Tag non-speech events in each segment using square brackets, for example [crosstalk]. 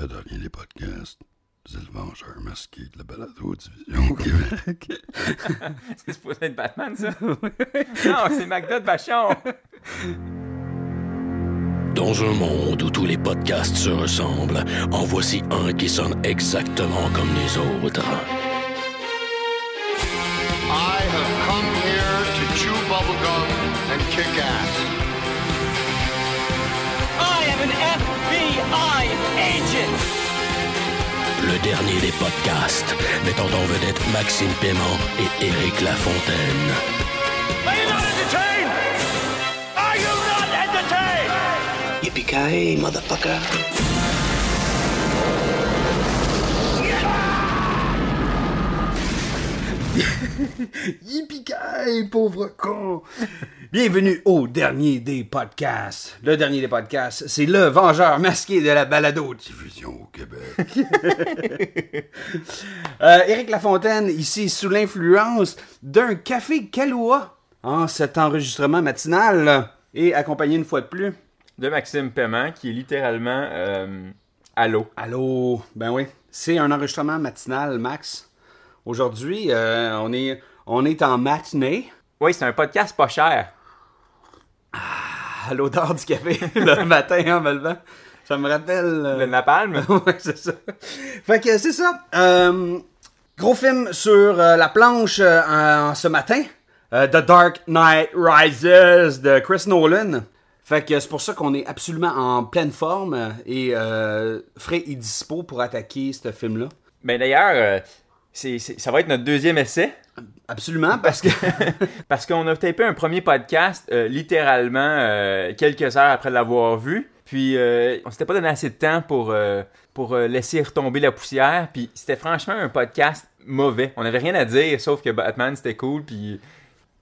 Le dernier des podcasts, c'est le vengeur masqué de la balado division au Québec. [laughs] c'est supposé être Batman, ça? [laughs] non, c'est Magda de Vachon! Dans un monde où tous les podcasts se ressemblent, en voici un qui sonne exactement comme les autres. Le dernier des podcasts, mettant en vedette Maxime Paiement et Éric Lafontaine. Are you not entertained? Are you not entertained? Yippee-ki-yay, motherfucker. [laughs] Yippee pauvre con! Bienvenue au dernier des podcasts. Le dernier des podcasts, c'est le vengeur masqué de la balado. Division au Québec. [laughs] Euh, Éric Lafontaine, ici sous l'influence d'un café Kahlua en cet enregistrement matinal et accompagné une fois de plus. De Maxime Paiement, qui est littéralement euh, l'eau. Allô? Ben oui, c'est un enregistrement matinal, Max. Aujourd'hui, euh, on, est, on est en matinée. Oui, c'est un podcast pas cher. à l'odeur du café [laughs] le matin en me levant. Ça me rappelle. euh, Le napalm. [laughs] ouais, c'est ça. Fait que c'est ça. Euh, gros film sur la planche en- ce matin. The Dark Knight Rises de Chris Nolan. Fait que c'est pour ça qu'on est absolument en pleine forme et frais et dispo pour attaquer ce film-là. Ben d'ailleurs, c'est, ça va être notre deuxième essai. Absolument, parce que. [laughs] Parce qu'on a tapé un premier podcast euh, littéralement euh, quelques heures après l'avoir vu. Puis euh, on s'était pas donné assez de temps pour, euh, pour laisser retomber la poussière. Puis c'était franchement un podcast mauvais. On avait rien à dire, sauf que Batman c'était cool. Puis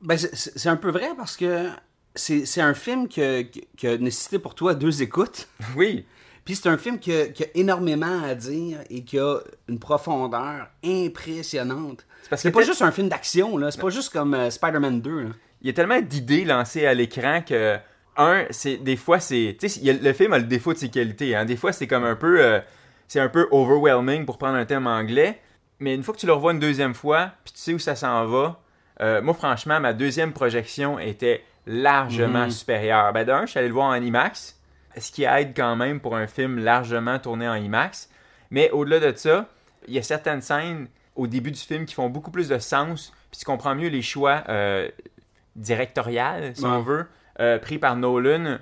Ben, c'est- un peu vrai parce que c'est c'est un film qui a, qui a nécessité pour toi deux écoutes. oui, Puis c'est un film qui a, qui a énormément à dire et qui a une profondeur impressionnante. C'est pas juste un film d'action, là. C'est pas juste comme euh, Spider-Man 2, là. il y a tellement d'idées lancées à l'écran que un, c'est des fois c'est, tu sais, le film a le défaut de ses qualités. Hein. Des fois c'est comme un peu, euh, c'est un peu overwhelming pour prendre un thème anglais. Mais une fois que tu le revois une deuxième fois, puis tu sais où ça s'en va, euh, moi franchement ma deuxième projection était largement supérieure. Ben d'un, je suis allé le voir en IMAX, ce qui aide quand même pour un film largement tourné en IMAX. Mais au-delà de ça, il y a certaines scènes au début du film qui font beaucoup plus de sens, puis tu comprends mieux les choix euh, si Ouais. on veut, euh, pris par Nolan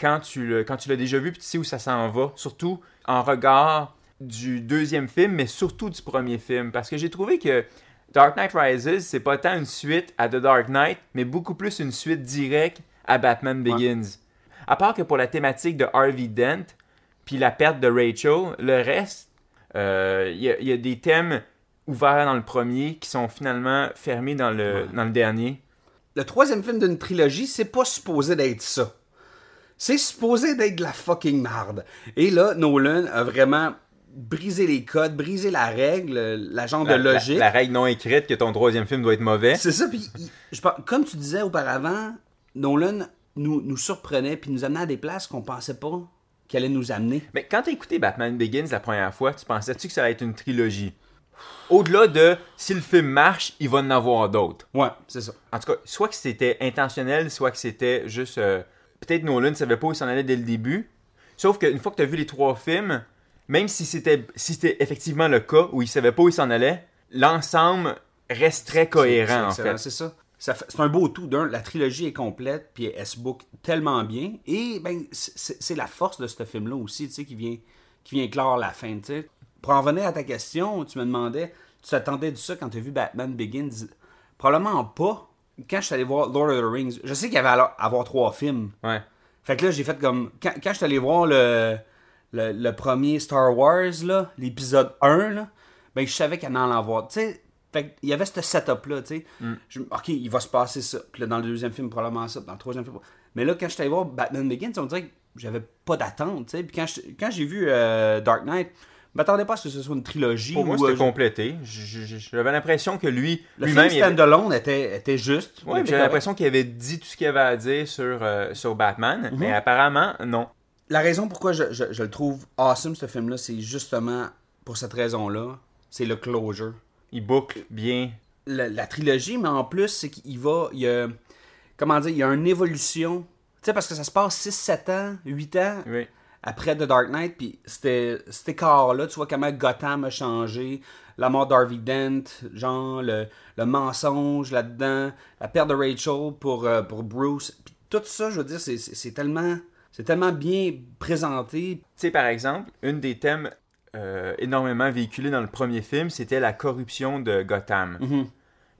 quand tu le- quand tu l'as déjà vu puis tu sais où ça s'en va. Surtout en regard du deuxième film, mais surtout du premier film. Parce que j'ai trouvé que Dark Knight Rises, c'est pas tant une suite à The Dark Knight, mais beaucoup plus une suite directe à Batman Begins. À part que pour la thématique de Harvey Dent, puis la perte de Rachel, le reste, euh, il y, a- il y a des thèmes ouverts dans le premier qui sont finalement fermés dans le, dans le dernier. Le troisième film d'une trilogie, c'est pas supposé d'être ça. C'est supposé d'être de la fucking marde. Et là, Nolan a vraiment brisé les codes, brisé la règle, la genre La, de logique. la règle non écrite que ton troisième film doit être mauvais. C'est ça, puis je comme tu disais auparavant, Nolan nous, nous surprenait puis nous amenait à des places qu'on pensait pas qu'il allait nous amener. Mais quand t'as écouté Batman Begins la première fois, tu pensais-tu que ça allait être une trilogie? Au-delà de si le film marche, il va en avoir d'autres. Ouais, c'est ça. En tout cas, soit que c'était intentionnel, soit que c'était juste. euh, Peut-être Nolan ne savait pas où il s'en allait dès le début. Sauf qu'une fois que tu as vu les trois films, même si c'était si effectivement le cas où il savait pas où il s'en allait, l'ensemble reste très cohérent en fait. C'est ça. C'est un beau tout. D'un, la trilogie est complète, puis elle se book tellement bien. Et ben, c'est- la force de ce film-là aussi, tu sais, qui vient, qui vient clore la fin, tu sais. Pour en venir à ta question, tu me demandais, tu t'attendais de ça quand tu as vu Batman Begins? Probablement pas. Quand je suis allé voir Lord of the Rings, je sais qu'il y avait alors avoir trois films. Ouais. Fait que là, j'ai fait comme. Quand, quand je suis allé voir le, le, le premier Star Wars, là, l'épisode 1, là, ben, je savais qu'il y en allait en avoir. Tu sais, fait qu'il y avait ce setup-là, tu sais. Je- Ok, il va se passer ça. Puis là, dans le deuxième film, probablement ça. Dans le troisième film. Mais là, quand je suis allé voir Batman Begins, on dirait que j'avais pas d'attente, tu sais. Puis quand je- quand j'ai vu euh, Dark Knight, je m'attendais pas à ce que ce soit une trilogie. Pour moi, c'était euh, complété. J'avais l'impression que lui, le lui-même, film il avait- standalone était, était juste. Était j'avais l'impression qu'il avait dit tout ce qu'il avait à dire sur, euh, sur Batman, Mhm. mais apparemment, non. la raison pourquoi je, je- je le trouve awesome, ce film-là, c'est justement pour cette raison-là. C'est le closure. Il boucle bien. La, la trilogie, mais en plus, c'est qu'il va. Il y a. Comment dire Il y a une évolution. Tu sais, parce que ça se passe 6, 7 ans, 8 ans Oui. après The Dark Knight, puis c'était cet écart-là, tu vois comment Gotham a changé, la mort d'Harvey Dent, genre le, le mensonge là-dedans, la perte de Rachel pour, euh, pour Bruce, puis tout ça, je veux dire, c'est tellement, c'est tellement bien présenté. Tu sais, par exemple, une des thèmes euh, énormément véhiculés dans le premier film, c'était la corruption de Gotham.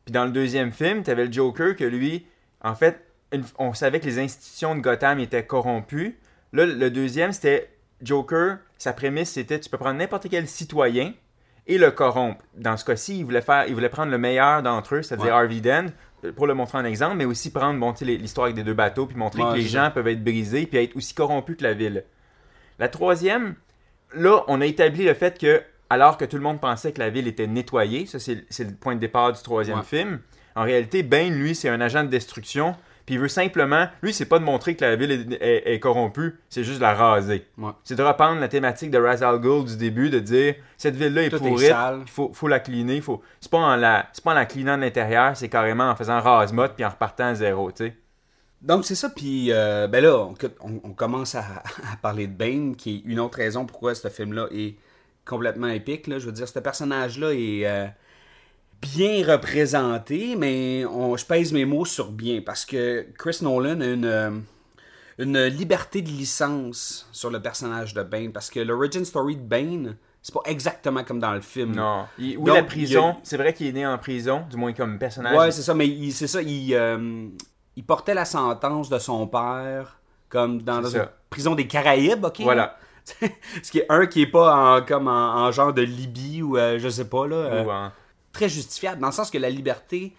Puis dans le deuxième film, tu avais le Joker que lui, en fait, une- on savait que les institutions de Gotham étaient corrompues. Là, le deuxième, c'était Joker, sa prémisse, c'était tu peux prendre n'importe quel citoyen et le corrompre. Dans ce cas-ci, il voulait, faire, il voulait prendre le meilleur d'entre eux, c'est-à-dire Ouais. Harvey Dent, pour le montrer en exemple, mais aussi prendre bon, l'histoire avec des deux bateaux, puis montrer Ouais, que les gens peuvent être brisés, puis être aussi corrompus que la ville. La troisième, là, on a établi le fait que, alors que tout le monde pensait que la ville était nettoyée, ça c'est le point de départ du troisième Ouais. film, en réalité, Bane, lui, c'est un agent de destruction, puis il veut simplement, lui, c'est pas de montrer que la ville est, est- est corrompue, c'est juste de la raser. Ouais. C'est de reprendre la thématique de Ra's al Ghul du début, de dire, cette ville-là est sale. il faut, faut la cleaner, faut... c'est pas en la, pas en la cleanant de l'intérieur, c'est carrément en faisant rase-motte puis en repartant à zéro, tu sais. Donc c'est ça, puis euh, ben là, on, on- on commence à, à parler de Bane, qui est une autre raison pourquoi ce film-là est complètement épique. Là. Je veux dire, ce personnage-là est euh, bien représenté, mais on, je pèse mes mots sur bien, parce que Chris Nolan a une, euh, une liberté de licence sur le personnage de Bane, parce que l'origin story de Bane, c'est pas exactement comme dans le film. Non. Il- oui, Donc, la prison, a- c'est vrai qu'il est né en prison, du moins comme personnage. Ouais, c'est ça, mais c'est ça, il, euh, il portait la sentence de son père comme dans, une prison des Caraïbes, ok? Voilà. [laughs] Ce qui est un qui est pas en, comme en, en genre de Libye ou euh, je sais pas, là. euh, Ou en- très justifiable, dans le sens que la liberté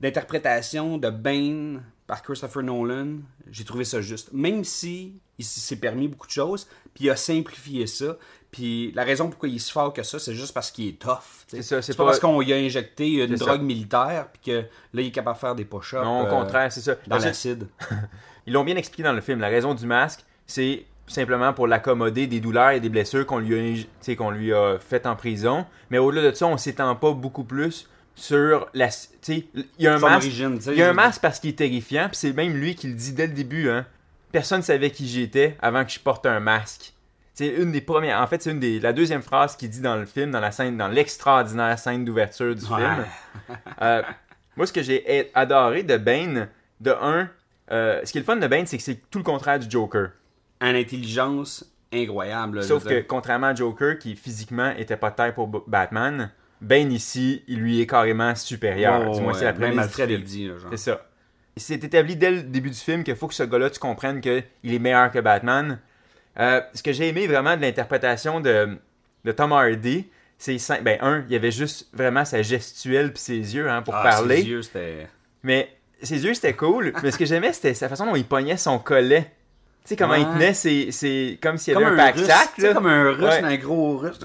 d'interprétation de Bane par Christopher Nolan, j'ai trouvé ça juste. Même si il s'est permis beaucoup de choses, puis il a simplifié ça. Puis la raison pourquoi il se fait que ça, c'est juste parce qu'il est tough. C'est ça, c'est pas, pas- parce qu'on lui a injecté une drogue ça. militaire, puis que là, il est capable de faire des push-ups. Non, au euh, contraire, c'est ça. Dans l'acide. [laughs] Ils l'ont bien expliqué dans le film. La raison du masque, c'est simplement pour l'accommoder des douleurs et des blessures qu'on lui a, qu'on lui a faites en prison. Mais au-delà de ça, on s'étend pas beaucoup plus sur la. Tu sais, il y a un Son masque. origine, Il y a un masque parce qu'il est terrifiant, puis c'est même lui qui le dit dès le début. Hein. Personne savait qui j'étais avant que je porte un masque. C'est une des premières. En fait, c'est une des. La deuxième phrase qu'il dit dans le film, dans la scène, dans l'extraordinaire scène d'ouverture du Ouais. film. Euh, moi, ce que j'ai adoré de Bane, de un, euh, ce qui est le fun de Bane, c'est que c'est tout le contraire du Joker. En intelligence incroyable. là, Sauf que, contrairement à Joker, qui physiquement était pas de taille pour Batman, Bane ici, il lui est carrément supérieur. Oh, du moins, c'est la ouais, dit. là, genre. C'est ça. C'est établi dès le début du film qu'il faut que ce gars-là, tu comprennes qu'il est meilleur que Batman. Euh, ce que j'ai aimé vraiment de l'interprétation de, de Tom Hardy, c'est ben un, il y avait juste vraiment sa gestuelle puis ses yeux hein, pour Ah, parler. ses yeux, c'était... Mais ses yeux, c'était cool. mais ce que j'aimais, c'était sa façon dont il pognait son collet. Tu sais, comment il tenait ses, ses- Comme s'il y Comme avait un, un pack-sac. comme un russe, Ouais. un gros russe.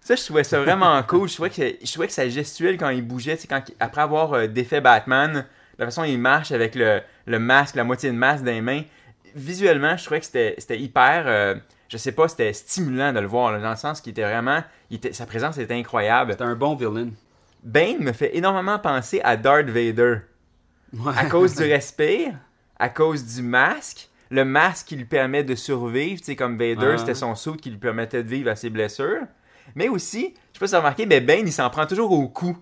Ça, je trouvais ça vraiment [laughs] cool. Je trouvais que, je trouvais que sa gestuelle quand il bougeait, quand, après avoir euh, défait Batman, la façon dont il marche avec le, le masque, la moitié de masque dans les mains, visuellement, je trouvais que c'était c'était hyper, euh, je sais pas, c'était stimulant de le voir, là, dans le sens qu'il était vraiment, il était- sa présence était incroyable. C'était un bon villain. Bane me fait énormément penser à Darth Vader. À cause du respect, à cause du masque, le masque qui lui permet de survivre, tu sais, comme Vader, Ouais. c'était son saut qui lui permettait de vivre à ses blessures. Mais aussi, je sais pas si vous remarqué, mais Bane, il s'en prend toujours au cou.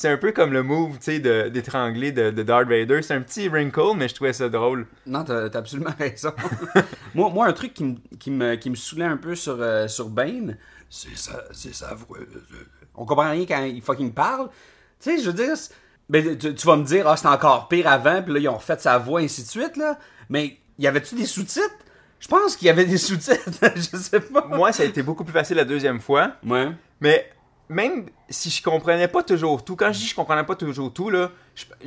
C'est un peu comme le move, tu sais, de- d'étrangler de, de Darth Vader. C'est un petit wrinkle, mais je trouvais ça drôle. Non, t'as absolument [laughs] raison. moi, moi, un truc qui me, qui me, qui me saoulait un peu sur, euh, sur Bane, C'est sa, c'est sa voix. euh, on comprend rien quand il fucking parle. Tu sais, je veux dire, ben, tu, tu vas me dire, ah, c'était encore pire avant, puis là, ils ont refait sa voix, ainsi de suite, là. Mais y avait-tu des sous-titres? Je pense qu'il y avait des sous-titres, [laughs] je sais pas. Moi, ça a été beaucoup plus facile la deuxième fois. Ouais. Mais même si je comprenais pas toujours tout, quand je dis je comprenais pas toujours tout, là,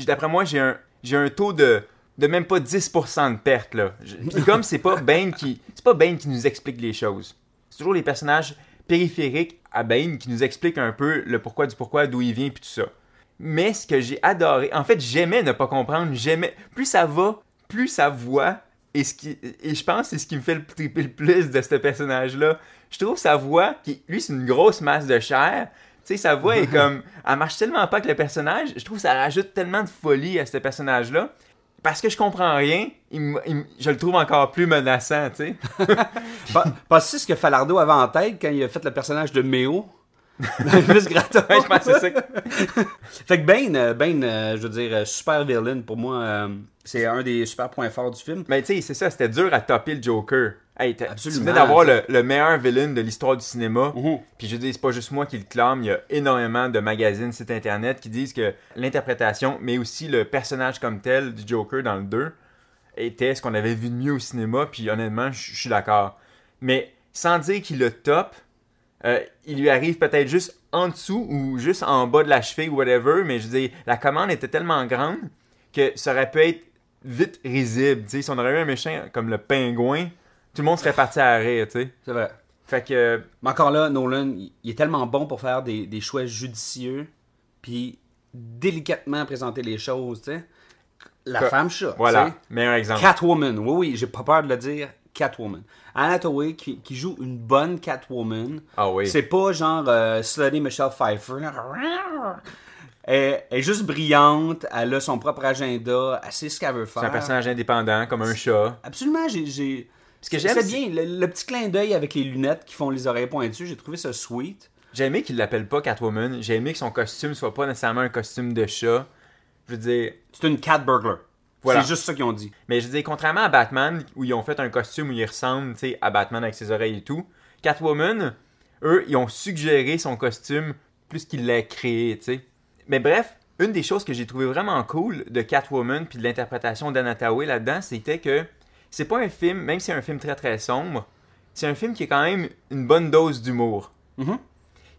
d'après moi, j'ai un, j'ai un taux de, de même pas 10% de perte. Là. Je- [laughs] comme c'est pas Bane qui. C'est pas Bane qui nous explique les choses. C'est toujours les personnages périphériques à Bane qui nous expliquent un peu le pourquoi du pourquoi, d'où il vient, puis tout ça. Mais ce que j'ai adoré, en fait, j'aimais ne pas comprendre, j'aimais. Plus ça va, plus sa voix Et, ce qui, et je pense que c'est ce qui me fait le triper le plus de ce personnage-là. Je trouve sa voix, qui, lui, c'est une grosse masse de chair. Tu sais, sa voix est [laughs] comme. Elle marche tellement pas avec le personnage. Je trouve que ça rajoute tellement de folie à ce personnage-là. Parce que je comprends rien, il il je le trouve encore plus menaçant, tu sais. [laughs] Penses-tu ce que Falardo avait en tête quand il a fait le personnage de Méo? [laughs] Dans Elvis Gratton? Ouais, je pense que c'est ça. Fait que Bane, euh, Bane euh, je veux dire, euh, super villain pour moi, euh, c'est un des super points forts du film. Mais tu sais, c'est ça, c'était dur à topper le Joker. Hey, t'as- tu Absolument. venais d'avoir le, le meilleur villain de l'histoire du cinéma. Puis je dis, c'est pas juste moi qui le clame, il y a énormément de magazines, sites internet qui disent que l'interprétation, mais aussi le personnage comme tel du Joker dans le 2, était ce qu'on avait vu de mieux au cinéma. Puis honnêtement, je suis d'accord. Mais sans dire qu'il le top, euh, il lui arrive peut-être juste en dessous ou juste en bas de la cheville ou whatever, mais je veux dire, la commande était tellement grande que ça aurait pu être vite risible. Si on aurait eu un méchant comme le pingouin, tout le monde serait parti à rire, tu sais. C'est vrai. Fait que, Mais encore là, Nolan, il est tellement bon pour faire des, des choix judicieux, puis délicatement présenter les choses, tu sais. La femme chat, voilà, sais. meilleur exemple. Catwoman, oui, oui, j'ai pas peur de le dire, Catwoman. Anna Hathaway qui, qui joue une bonne Catwoman. Ah oui. C'est pas genre euh, Slutty Michelle Pfeiffer. Elle, elle est juste brillante, elle a son propre agenda, elle sait ce qu'elle veut faire. C'est un personnage indépendant, comme un chat. Absolument, j'ai. Ce que j'aime, c'est bien, le, le petit clin d'œil avec les lunettes qui font les oreilles pointues, j'ai trouvé ça sweet. J'ai aimé qu'il l'appelle pas Catwoman. J'ai aimé que son costume soit pas nécessairement un costume de chat. Je veux dire, C'est une cat burglar. Voilà. C'est juste ça qu'ils ont dit. Mais je veux dire, contrairement à Batman, où ils ont fait un costume où il ressemble tu sais, à Batman avec ses oreilles et tout, Catwoman, eux, ils ont suggéré son costume plus qu'il l'a créé, tu sais. Mais bref, une des choses que j'ai trouvé vraiment cool de Catwoman puis de l'interprétation d'Anna Hathaway là-dedans, c'était que c'est pas un film, même si c'est un film très très sombre, c'est un film qui est quand même une bonne dose d'humour. Mhm.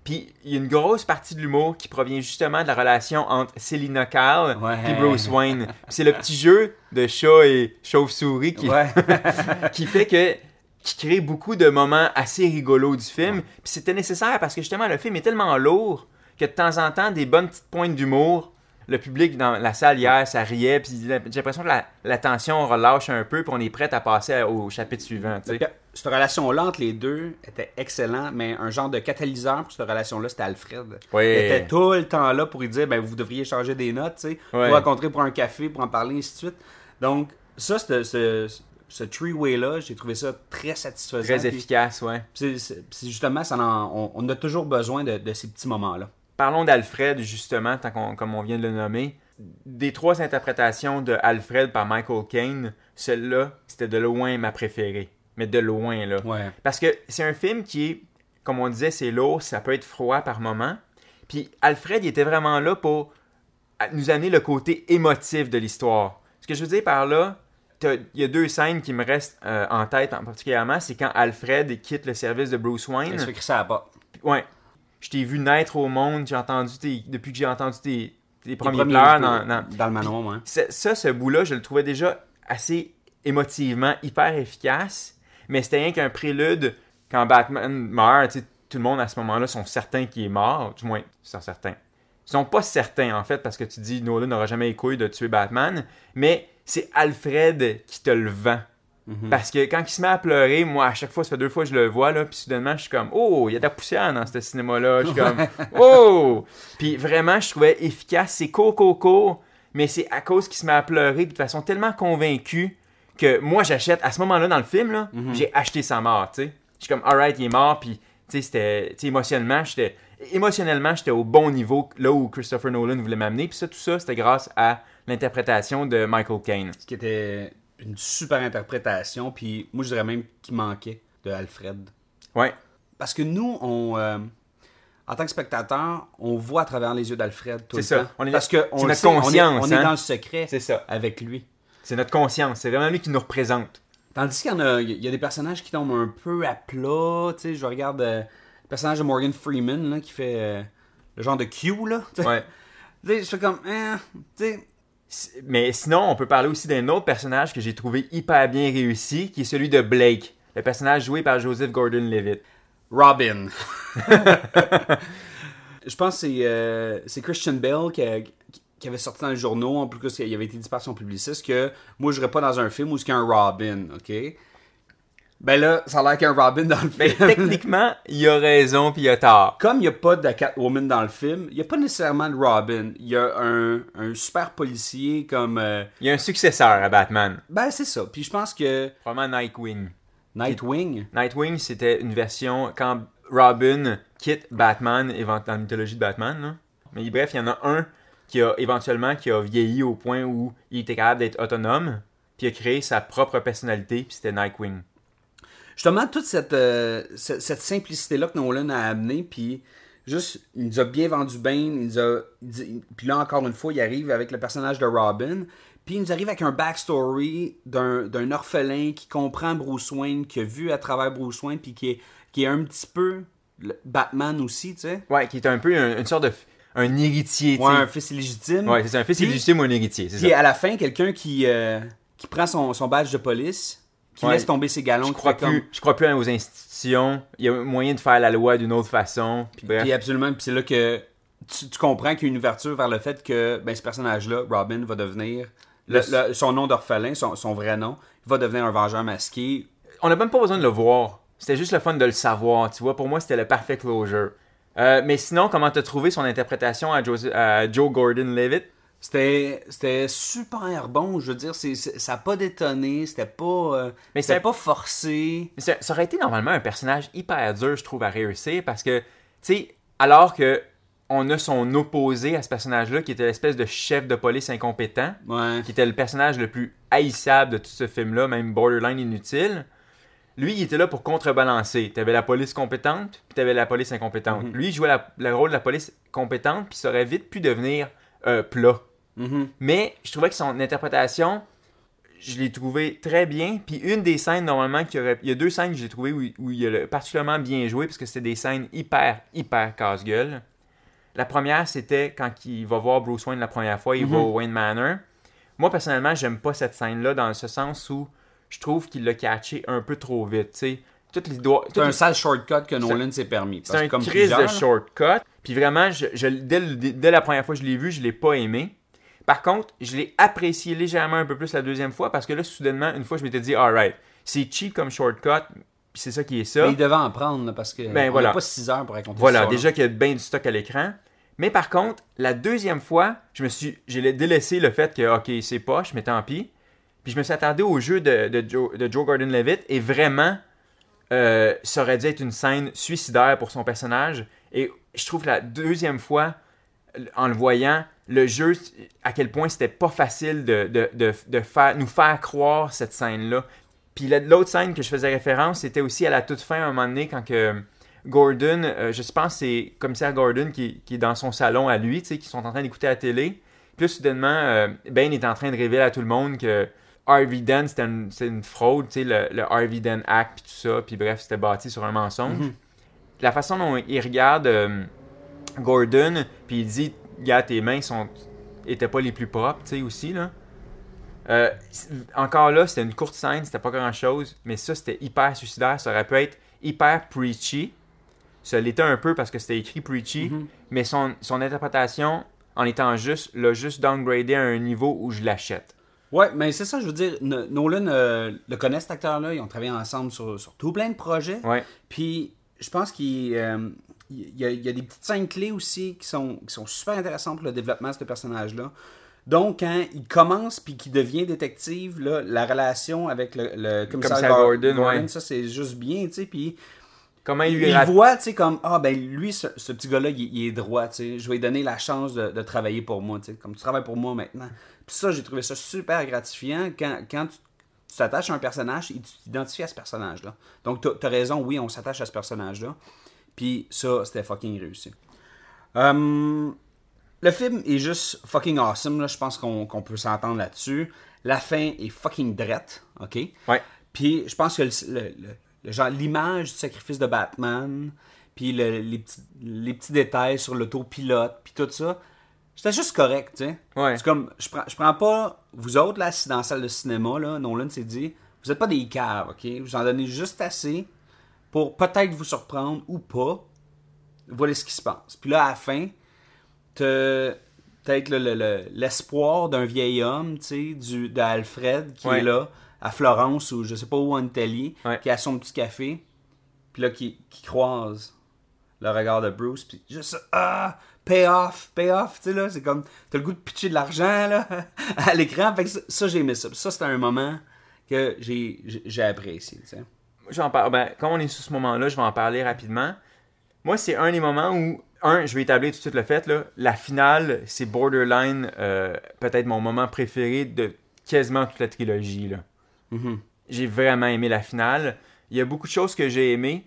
Puis il y a une grosse partie de l'humour qui provient justement de la relation entre Selina Kyle Ouais. et Bruce Wayne. C'est le petit jeu de chat et chauve-souris qui, Ouais. [laughs] qui fait que qui crée beaucoup de moments assez rigolos du film. Puis c'était nécessaire parce que justement le film est tellement lourd que de temps en temps des bonnes petites pointes d'humour. Le public dans la salle hier, ça riait, puis j'ai l'impression que la, la tension relâche un peu, puis on est prêt à passer au chapitre suivant. Puis, Cette relation-là entre les deux était excellent, mais un genre de catalyseur pour cette relation-là, c'était Alfred. Oui. Il était tout le temps là pour lui dire ben, vous devriez changer des notes, tu sais, Ouais. vous rencontrer pour un café, pour en parler, ainsi de suite. Donc, ça, ce, ce, three-way-là, j'ai trouvé ça très satisfaisant. Très Puis, efficace, ouais. c'est justement, ça en- on, on a toujours besoin de, de ces petits moments-là. Parlons d'Alfred, justement, tant qu'on- comme on vient de le nommer. Des trois interprétations de Alfred par Michael Caine, celle-là, c'était de loin ma préférée. Mais de loin, là. Ouais. Parce que c'est un film qui est, comme on disait, c'est lourd, ça peut être froid par moment. Puis Alfred, il était vraiment là pour nous amener le côté émotif de l'histoire. Ce que je veux dire par là, il y a deux scènes qui me restent euh, en tête en particulièrement. C'est quand Alfred quitte le service de Bruce Wayne. Il se fait crisser à la porte. Ouais. Je t'ai vu naître au monde, j'ai entendu tes, depuis que j'ai entendu tes, tes premiers premiers pleurs dans, dans- dans le manoir, ouais. Ça, ce bout-là, je le trouvais déjà assez émotivement hyper efficace, mais c'était rien qu'un prélude quand Batman meurt, tout le monde à ce moment-là sont certains qu'il est mort, du moins, ils sont certains. Ils sont pas certains, en fait, parce que tu dis Nolan n'aura jamais les couilles de tuer Batman, mais c'est Alfred qui te le vend. Parce que quand il se met à pleurer, moi, à chaque fois, ça fait deux fois que je le vois, là, puis soudainement, je suis comme, oh, il y a de la poussière dans ce cinéma-là. Je suis comme, [laughs] oh! Puis vraiment, je trouvais efficace. C'est court, court, court, mais c'est à cause qu'il se met à pleurer, puis de façon tellement convaincue que moi, j'achète, à ce moment-là, dans le film, là, j'ai acheté sa mort, tu sais. Je suis comme, alright, il est mort, puis, tu sais, c'était, émotionnellement, j'étais, émotionnellement, j'étais au bon niveau, là où Christopher Nolan voulait m'amener, puis ça, tout ça, c'était grâce à l'interprétation de Michael Caine. Ce qui était une super interprétation, puis moi, je dirais même qu'il manquait de Alfred. Ouais. Parce que nous, on, euh, en tant que spectateur, on voit à travers les yeux d'Alfred tout C'est le ça. temps. On est- Parce que c'est on notre sait, on est- conscience, On est, hein. dans le secret ça. avec lui. C'est notre conscience. C'est vraiment lui qui nous représente. Tandis qu'il y en a, il y a des personnages qui tombent un peu à plat. Tu sais, je regarde euh, le personnage de Morgan Freeman là, qui fait euh, le genre de Q là. Tu sais, Ouais. [laughs] Tu sais, je fais comme, hein, tu sais, Mais sinon, on peut parler aussi d'un autre personnage que j'ai trouvé hyper bien réussi, qui est celui de Blake, le personnage joué par Joseph Gordon-Levitt. Robin. [laughs] [laughs] je pense que c'est, euh, Christian Bale qui, a- qui qui avait sorti dans les journaux, en plus que il avait été dit par son publiciste, que moi, je serais pas dans un film où il y a un Robin, ok? Ben là, ça a l'air qu'il y a un Robin dans le Mais film. techniquement, il a raison puis il a tort. Comme il n'y a pas de Catwoman dans le film, il n'y a pas nécessairement de Robin. Il y a un, un super policier comme... euh, Il y a un successeur à Batman. Ben, c'est ça. Puis je pense que Probablement Nightwing. Nightwing... Nightwing, c'était une version quand Robin quitte Batman dans la mythologie de Batman. là. Mais bref, il y en a un qui a éventuellement qui a vieilli au point où il était capable d'être autonome, puis a créé sa propre personnalité, puis c'était Nightwing. Justement, toute cette, euh, cette, cette simplicité-là que Nolan a amenée, puis juste, il nous a bien vendu bien, il nous a... il dit- Puis là, encore une fois, il arrive avec le personnage de Robin, puis il nous arrive avec un backstory d'un orphelin qui comprend Bruce Wayne, qui a vu à travers Bruce Wayne, puis qui est, qui est un petit peu le Batman aussi, tu sais. Ouais, qui est un peu un- une sorte de un héritier, Ouais, un fils illégitime. Ouais, c'est un fils Puis- illégitime ou un héritier, c'est Puis ça. à la fin, quelqu'un qui, euh, qui prend son, son badge de police, qui Ouais. laisse tomber ses galons, Je crois comme- plus, je crois plus aux institutions. Il y a moyen de faire la loi d'une autre façon. Puis bref. Puis absolument, puis c'est là que tu, tu comprends qu'il y a une ouverture vers le fait que ben, ce personnage-là, Robin, va devenir. le- Le- le- son nom d'orphelin, son, son vrai nom, va devenir un vengeur masqué. on n'a même pas besoin de le voir. C'était juste le fun de le savoir, tu vois. Pour moi, c'était le parfait closure. Euh, mais sinon, comment t'as trouvé son interprétation à, Jose- à Joe Gordon-Levitt? C'était, c'était super bon, je veux dire, ça n'a pas détonné, c'était pas, euh, Mais c'était pas forcé. Mais Ça, ça aurait été normalement un personnage hyper dur, je trouve, à réussir parce que, tu sais, alors que on a son opposé à ce personnage-là, qui était l'espèce de chef de police incompétent, Ouais. qui était le personnage le plus haïssable de tout ce film-là, même borderline inutile. Lui, il était là pour contrebalancer. T'avais la police compétente, puis t'avais la police incompétente. Lui, il jouait la- le rôle de la police compétente, puis ça aurait vite pu devenir euh, plat. Mhm. Mais je trouvais que son interprétation, je l'ai trouvé très bien. Puis une des scènes, normalement, aurait... il y a deux scènes que j'ai trouvées où, où il a particulièrement bien joué, parce que c'était des scènes hyper, hyper casse-gueule. La première, c'était quand il va voir Bruce Wayne la première fois, il va au Wayne Manor. Moi, personnellement, j'aime pas cette scène-là dans ce sens où je trouve qu'il l'a catché un peu trop vite, tu sais. Toutes les doigts... C'est un les- sale shortcut que Nolan s'est permis. c'est un comme crise de plusieurs, shortcut. Puis vraiment, je, je- dès, le- dès la première fois que je l'ai vu, je l'ai pas aimé. Par contre, je l'ai apprécié légèrement un peu plus la deuxième fois parce que là, soudainement, une fois, je m'étais dit, alright, c'est cheap comme shortcut, c'est ça qui est ça. Mais il devait en prendre, parce que Ben, on voilà. n'a pas 6 heures pour raconter Voilà, ça. déjà qu'il y a bien du stock à l'écran. Mais par contre, la deuxième fois, je me suis, j'ai délaissé le fait que, ok, c'est poche, mais tant pis. Puis je me suis attardé au jeu de, de Joe, de Joe Gordon-Levitt et vraiment, euh, ça aurait dû être une scène suicidaire pour son personnage. Et je trouve que la deuxième fois, en le voyant, le jeu, à quel point c'était pas facile de, de, de, de faire, nous faire croire cette scène-là. Puis la- l'autre scène que je faisais référence, c'était aussi à la toute fin, à un moment donné, quand que Gordon, euh, je pense que c'est commissaire Gordon qui, qui est dans son salon à lui, tu sais, qui sont en train d'écouter la télé. Puis là, soudainement, euh, Ben est en train de révéler à tout le monde que Harvey Dent, c'était une, c'est une fraude, tu sais, le, le Harvey Dent Act, puis tout ça. Puis bref, c'était bâti sur un mensonge. La façon dont il regarde euh, Gordon, puis il dit, gars, tes mains sont étaient pas les plus propres, tu sais, aussi, là. Euh, encore là, c'était une courte scène, c'était pas grand chose, mais ça, c'était hyper suicidaire. Ça aurait pu être hyper preachy. Ça l'était un peu parce que c'était écrit preachy, mais son, son interprétation, en étant juste, l'a juste downgradé à un niveau où je l'achète. Ouais, mais c'est ça, je veux dire, No- Nolan euh, le connaît cet acteur-là, ils ont travaillé ensemble sur, sur tout plein de projets. Ouais. Puis je pense qu'il euh, il y, a, il y a des petites scènes clés aussi qui sont, qui sont super intéressantes pour le développement de ce personnage-là. Donc, quand il commence puis qu'il devient détective, là, la relation avec le, le commissaire, Commissaire Gor- Gordon, ouais. ça c'est juste bien, tu sais. Puis Comment il lui il rat- voit, tu sais, comme, ah ben lui, ce, ce petit gars-là, il, il est droit, tu sais. Je vais lui donner la chance de, de travailler pour moi, tu sais. Comme tu travailles pour moi maintenant. Puis ça, j'ai trouvé ça super gratifiant quand, quand tu tu t'attaches à un personnage et tu t'identifies à ce personnage-là. Donc, t'as as raison, oui, on s'attache à ce personnage-là. Puis ça, c'était fucking réussi. Hum, le film est juste fucking awesome, là. Je pense qu'on peut s'entendre là-dessus. La fin est fucking drette, OK? Ouais. Puis je pense que le, le- le- le genre l'image du sacrifice de Batman, puis le- les, petits, les petits détails sur l'autopilote, puis tout ça, c'était juste correct, tu sais. Ouais. C'est comme, je prends, je prends pas, vous autres, là, dans la salle de cinéma, là, Nolan s'est dit, vous êtes pas des caves, ok? Vous en donnez juste assez pour peut-être vous surprendre ou pas. Voilà ce qui se passe. Puis là, à la fin, peut-être le- le- le- l'espoir d'un vieil homme, tu sais, d'Alfred qui Ouais. est là, à Florence ou je sais pas où en Italie, Ouais. qui a son petit café, puis là, qui, qui croise le regard de Bruce, puis juste ça, ah, pay off, pay off, tu sais, là, c'est comme, t'as le goût de pitcher de l'argent, là, [laughs] à l'écran, fait que ça, ça, j'ai aimé ça. Ça, c'était un moment que j'ai j'ai- j'ai apprécié, tu sais. J'en parle. Ben, quand on est sur ce moment-là, je vais en parler rapidement. Moi, c'est un des moments où, un, je vais établir tout de suite le fait, là, la finale, c'est borderline, euh, peut-être mon moment préféré de quasiment toute la trilogie. Là. Mhm. J'ai vraiment aimé la finale. Il y a beaucoup de choses que j'ai aimées.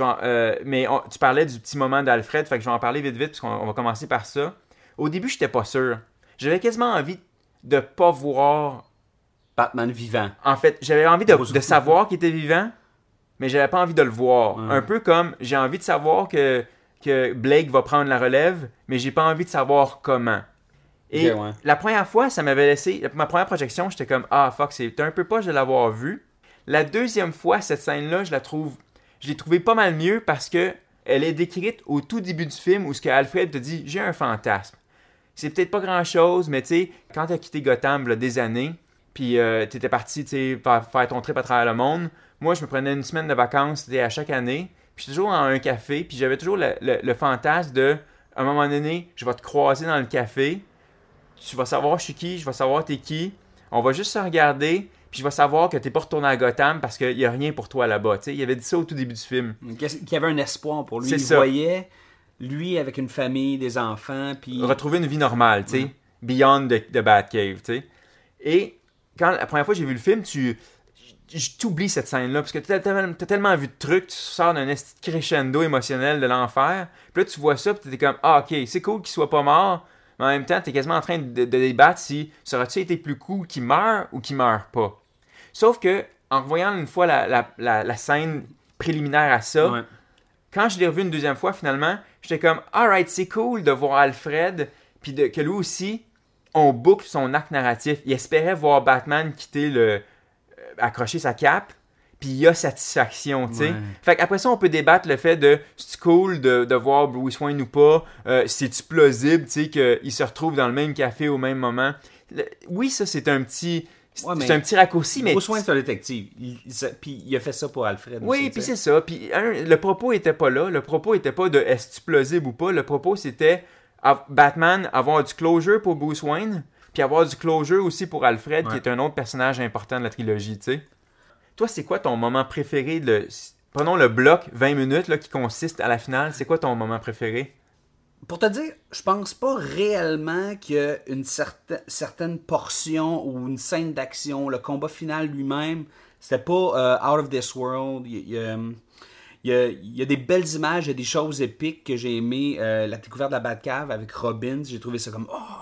Euh, mais on- tu parlais du petit moment d'Alfred, fait que je vais en parler vite vite, parce qu'on on va commencer par ça. Au début, j'étais pas sûr. J'avais quasiment envie de pas voir Batman vivant. en fait, j'avais envie de savoir qu'il était vivant, mais j'avais pas envie de le voir. Un peu comme j'ai envie de savoir que, que Blake va prendre la relève, mais j'ai pas envie de savoir comment. Et ouais. la première fois, ça m'avait laissé. Ma première projection, j'étais comme Ah fuck, c'est un peu pas de l'avoir vu. La deuxième fois, cette scène-là, je la trouve. Je l'ai trouvée pas mal mieux parce que elle est décrite au tout début du film où ce que Alfred te dit J'ai un fantasme. C'est peut-être pas grand chose, mais tu sais, quand t'as quitté Gotham là, des années, puis euh, t'étais parti tu sais, faire faire ton trip à travers le monde, moi je me prenais une semaine de vacances à chaque année, puis j'étais toujours dans un café, puis j'avais toujours le, le- le fantasme de, à un moment donné, je vais te croiser dans le café, tu vas savoir je suis qui, je vais savoir t'es qui, on va juste se regarder, puis je vais savoir que t'es pas retourné à Gotham parce qu'il y a rien pour toi là-bas. Tu sais, il avait dit ça au tout début du film. Qu'il y avait un espoir pour lui? Il ça. voyait, lui, avec une famille, des enfants, puis... retrouver une vie normale, tu sais, beyond the, the Batcave, tu sais. Et quand la première fois que j'ai vu le film, tu t'oublie cette scène-là parce que t'as tellement, tellement vu de trucs, tu sors d'un crescendo émotionnel de l'enfer. Puis là, tu vois ça, puis t'es comme ah ok, c'est cool qu'il soit pas mort, mais en même temps, t'es quasiment en train de, de débattre si ça aurait-tu été plus cool qu'il meurt ou qu'il meurt pas. Sauf que en revoyant une fois la, la, la, la scène préliminaire à ça, Ouais. quand je l'ai revu une deuxième fois, finalement, j'étais comme, alright, c'est cool de voir Alfred, puis que lui aussi, on boucle son arc narratif. Il espérait voir Batman quitter le. Accrocher sa cape, puis il a satisfaction, tu sais. Ouais. Fait qu'après ça, on peut débattre le fait de c'est cool de, de voir Bruce Wayne ou pas, euh, c'est-tu plausible, tu sais, qu'il se retrouve dans le même café au même moment? Le- oui, ça, c'est un petit. C'est Ouais, un petit raccourci, mais Bruce Wayne, c'est un détective. Puis il a fait ça pour Alfred. oui, aussi, puis c'est ça. Puis un, le propos était pas là. Le propos était pas de est-ce plausible ou pas? Le propos c'était Batman avoir du closure pour Bruce Wayne, puis avoir du closure aussi pour Alfred, qui est un autre personnage important de la trilogie, tu sais. Toi, c'est quoi ton moment préféré de Prenons le bloc 20 minutes là, qui consiste à la finale. C'est quoi ton moment préféré? Pour te dire, je pense pas réellement qu'il y a une certaine, certaine portion ou une scène d'action, le combat final lui-même, c'était pas euh, out of this world. Il y, a, il y a- il y a des belles images, il y a des choses épiques que j'ai aimé. Euh, la découverte de la Batcave avec Robbins, j'ai trouvé ça comme oh!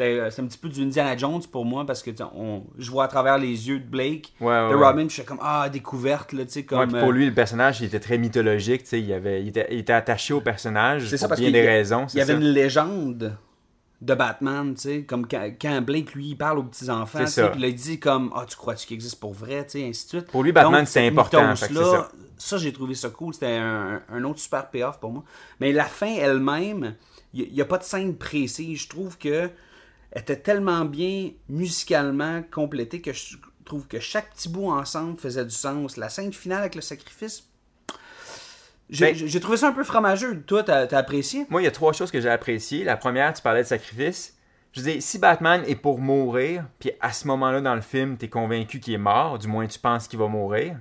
Euh, c'est un petit peu du Indiana Jones pour moi parce que on, je vois à travers les yeux de Blake, Ouais, ouais, de. Robin, je suis comme ah découverte là, tu sais comme Ouais, pour euh, lui, le personnage, il était très mythologique. tu sais, Il, avait, il, était, il était attaché au personnage C'est pour ça, parce bien des raisons. Il c'est y avait ça. une légende de Batman, tu sais, comme quand, quand Blake, lui, il parle aux C'est tu sais, ça. puis il dit comme, ah, tu crois-tu qu'il existe pour vrai, tu sais, ainsi de suite. Pour lui, Batman, cette important, fait c'est ça. ça, j'ai trouvé ça cool, c'était un, un autre super payoff pour moi. Mais la fin elle-même, il n'y a, pas de scène précise, je trouve que était tellement bien musicalement complétée que je trouve que chaque petit bout ensemble faisait du sens. La scène finale avec le sacrifice, j'ai Ben- trouvé ça un peu fromageux. Toi, t'as apprécié? Moi, il y a trois choses que j'ai appréciées. La première, tu parlais de sacrifice. Je dire, si Batman est pour mourir, puis à ce moment-là dans le film, t'es convaincu qu'il est mort, du moins tu penses qu'il va mourir,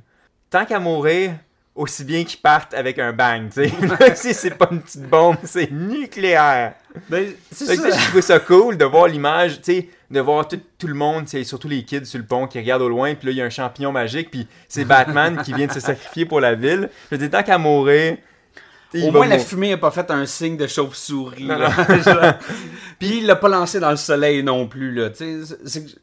tant qu'à mourir, aussi bien qu'il parte avec un bang, tu sais. Si c'est pas une petite bombe, c'est nucléaire. Ben, c'est sais, je trouvais ça cool de voir l'image, tu sais, de voir tout, tout le monde, sais, surtout les kids sur le pont qui regardent au loin, puis là, il y a un champignon magique, puis c'est Batman qui vient de se sacrifier pour la ville. Je dire, tant qu'à mourir, Au moins, la fumée n'a pas fait un signe de chauve-souris. [laughs] Puis il l'a pas lancé dans le soleil non plus. Là. Tu sais, c'est- c'est-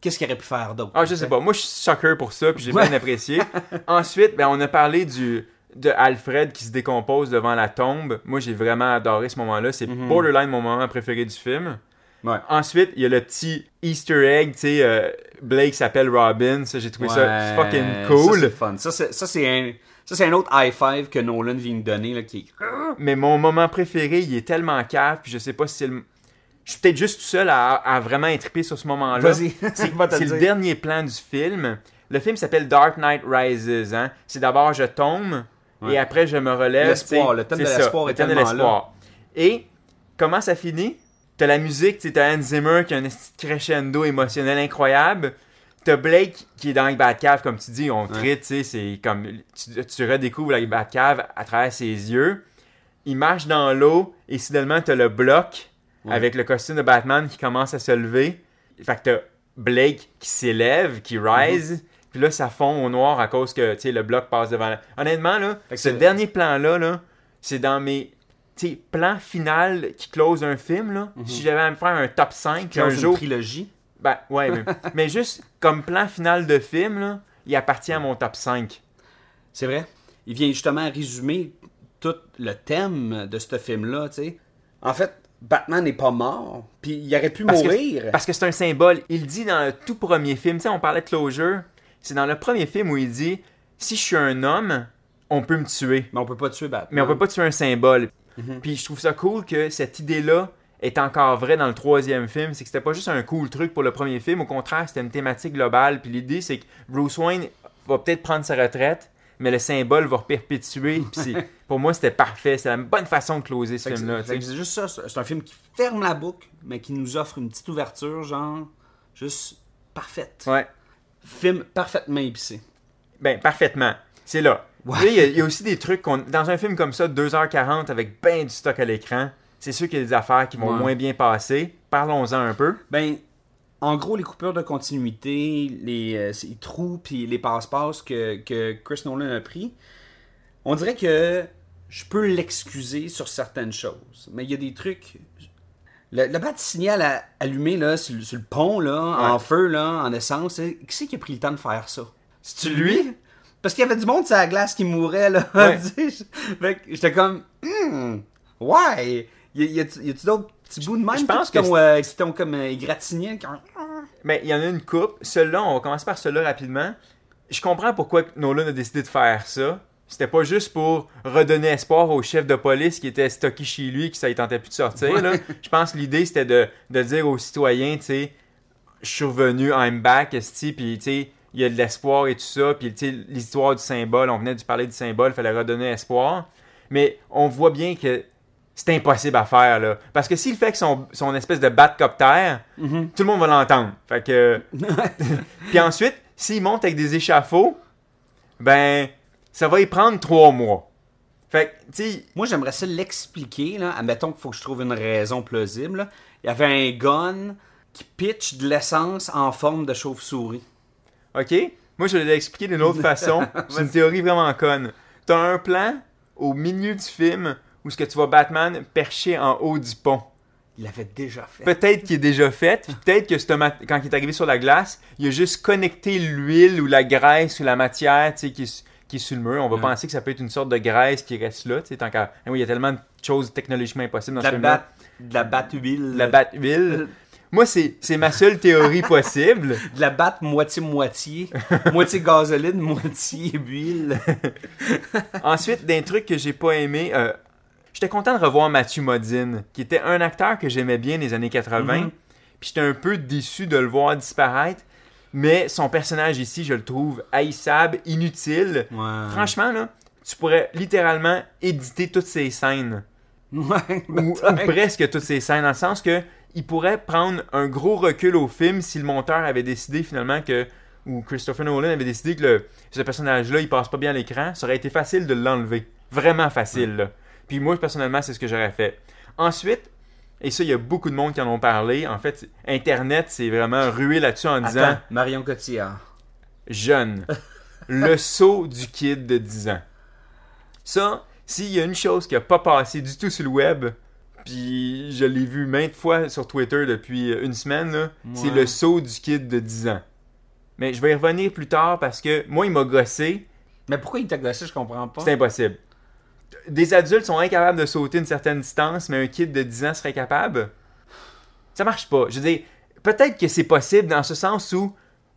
Qu'est-ce qu'il aurait pu faire d'autre? Ah, je sais pas. Moi, je suis shocker pour ça, puis j'ai bien apprécié. [laughs] Ensuite, ben, on a parlé du de Alfred qui se décompose devant la tombe. Moi, j'ai vraiment adoré ce moment-là. C'est borderline mon moment préféré du film. Ouais. Ensuite, il y a le petit Easter egg, tu sais, euh, Blake s'appelle Robin. Ça, j'ai trouvé ça fucking Ça, cool. c'est fun. Ça, c'est ça, c'est un, ça, c'est un autre high five que Nolan vient de donner. Là, qui Mais mon moment préféré, il est tellement cave, puis je sais pas si c'est le. Je suis peut-être juste tout seul à, à vraiment être trippé sur ce moment-là. Vas-y, [laughs] C'est le dernier plan du film. Le film s'appelle Dark Knight Rises. Hein? C'est d'abord je tombe Ouais. et après je me relève. L'espoir, le thème de l'espoir le est thème de tellement l'espoir. Et comment ça finit? T'as la musique, t'as Hans Zimmer qui a un crescendo émotionnel incroyable. T'as Blake qui est dans la Batcave, comme tu dis, on traite, tu sais, c'est comme tu, tu redécouvres la Batcave à travers ses yeux. Il marche dans l'eau et soudainement t'as le bloc avec le costume de Batman qui commence à se lever. Fait que t'as Blake qui s'élève, qui rise, puis là ça fond au noir à cause que le bloc passe devant. la- Honnêtement là, ce dernier plan là là, c'est dans mes plans final qui close un film là. Si j'avais à me faire un top 5 Puis un une jour, trilogie. ben ouais, mais, [laughs] mais juste comme plan final de film là, il appartient à mon top 5. C'est vrai. Il vient justement résumer tout le thème de ce film-là, tu sais. En fait, Batman n'est pas mort, puis il aurait pu Parce que- mourir. Parce que c'est un symbole. Il dit dans le tout premier film, tu sais, on parlait de closure. C'est dans le premier film où il dit si je suis un homme, on peut me tuer. Mais on peut pas tuer Batman. Mais on peut pas tuer un symbole. Mhm. Puis je trouve ça cool que cette idée-là est encore vraie dans le troisième film. C'est que c'était pas juste un cool truc pour le premier film. Au contraire, c'était une thématique globale. Puis l'idée, c'est que Bruce Wayne va peut-être prendre sa retraite, mais le symbole va perpétuer. [laughs] Pour moi, c'était parfait. C'est la bonne façon de closer ce film-là. C'est juste ça. C'est un film qui ferme la boucle, mais qui nous offre une petite ouverture, genre, juste parfaite. Ouais. Film parfaitement épicé. Ben, parfaitement. C'est là. Ouais. Il y, a- il y a aussi des trucs qu'on. Dans un film comme ça, 2h40 avec ben du stock à l'écran, c'est sûr qu'il y a des affaires qui vont Ouais. moins bien passer. Parlons-en un peu. Ben, en gros, les coupures de continuité, les, euh, les trous puis les passe-passe que, que Chris Nolan a pris, on dirait que je peux l'excuser sur certaines choses. Mais il y a des trucs. Le, le bat signal à- allumé là, sur, le- sur le pont, là, en feu, là, en essence, c'est- qui c'est qui a pris le temps de faire ça? C'est-tu lui? Parce qu'il y avait du monde sur la glace qui mourait, là. Ouais. [laughs] J'étais comme, hmm, ouais. Y a-tu d'autres petits bouts de même Je pense qui que t'ont euh, comme euh, égratigné? Mais il y en a une coupe. Celui-là, on va commencer par celui-là rapidement. Je comprends pourquoi Nolan a décidé de faire ça. C'était pas juste pour redonner espoir au chef de police qui était stocké chez lui, qui ça ne tentait plus de sortir. là. Je pense que l'idée, c'était de, de dire aux citoyens, tu sais, je suis revenu, I'm back, esti, puis tu sais, il y a de l'espoir et tout ça, puis tu sais, l'histoire du symbole, on venait de parler du symbole, fallait redonner espoir. Mais on voit bien que c'est impossible à faire, là. Parce que s'il fait que son, son espèce de bat-copter, tout le monde va l'entendre. Fait que... [laughs] [laughs] Puis ensuite, s'il monte avec des échafauds, ben, ça va y prendre trois mois. Fait que, Moi, j'aimerais ça l'expliquer, là. Admettons qu'il faut que je trouve une raison plausible. là. Il y avait un gun qui pitch de l'essence en forme de chauve-souris. OK? Moi, je vais l'expliquer d'une autre façon. [laughs] C'est une théorie vraiment conne. T'as un plan au milieu du film où ce que tu vois Batman perché en haut du pont. Il l'avait déjà fait. Peut-être qu'il est déjà fait, peut-être que ce quand il est arrivé sur la glace, il a juste connecté l'huile ou la graisse ou la matière, qui, est su- qui est sur le mur. On va Ouais. penser que ça peut être une sorte de graisse qui reste là, tant qu'à... Oui, il y a tellement de choses technologiquement impossibles dans ce la, bat, de la batte-huile. De la batte-huile. [laughs] Moi, c'est c'est ma seule théorie possible. [laughs] De la batte moitié-moitié. moitié gasoline, [laughs] moitié huile. Ensuite, d'un truc que j'ai pas aimé, euh, j'étais content de revoir Matthew Modine, qui était un acteur que j'aimais bien les années 80. Mhm. Puis j'étais un peu déçu de le voir disparaître. Mais son personnage ici, je le trouve haïssable, inutile. Ouais. Franchement, là, tu pourrais littéralement éditer toutes ces scènes. Ouais, ou, [laughs] ou peut-être. presque toutes ces scènes, dans le sens que il pourrait prendre un gros recul au film si le monteur avait décidé finalement que ou Christopher Nolan avait décidé que le- ce personnage-là il passe pas bien à l'écran, ça aurait été facile de l'enlever, vraiment facile. là. Puis moi personnellement c'est ce que j'aurais fait. Ensuite, et ça il y a beaucoup de monde qui en ont parlé. En fait, Internet c'est vraiment rué là-dessus en disant Marion Cotillard. jeune. [laughs] le saut du kid de 10 ans. Ça, s'il y a une chose qui a pas passé du tout sur le web, puis je l'ai vu maintes fois sur Twitter depuis une semaine, c'est le saut du kid de 10 ans. Mais je vais y revenir plus tard parce que moi, il m'a gossé. Mais pourquoi il t'a gossé, je comprends pas. C'est impossible. Des adultes sont incapables de sauter une certaine distance, mais un kid de 10 ans serait capable? Ça marche pas. Je veux dire, peut-être que c'est possible dans ce sens où,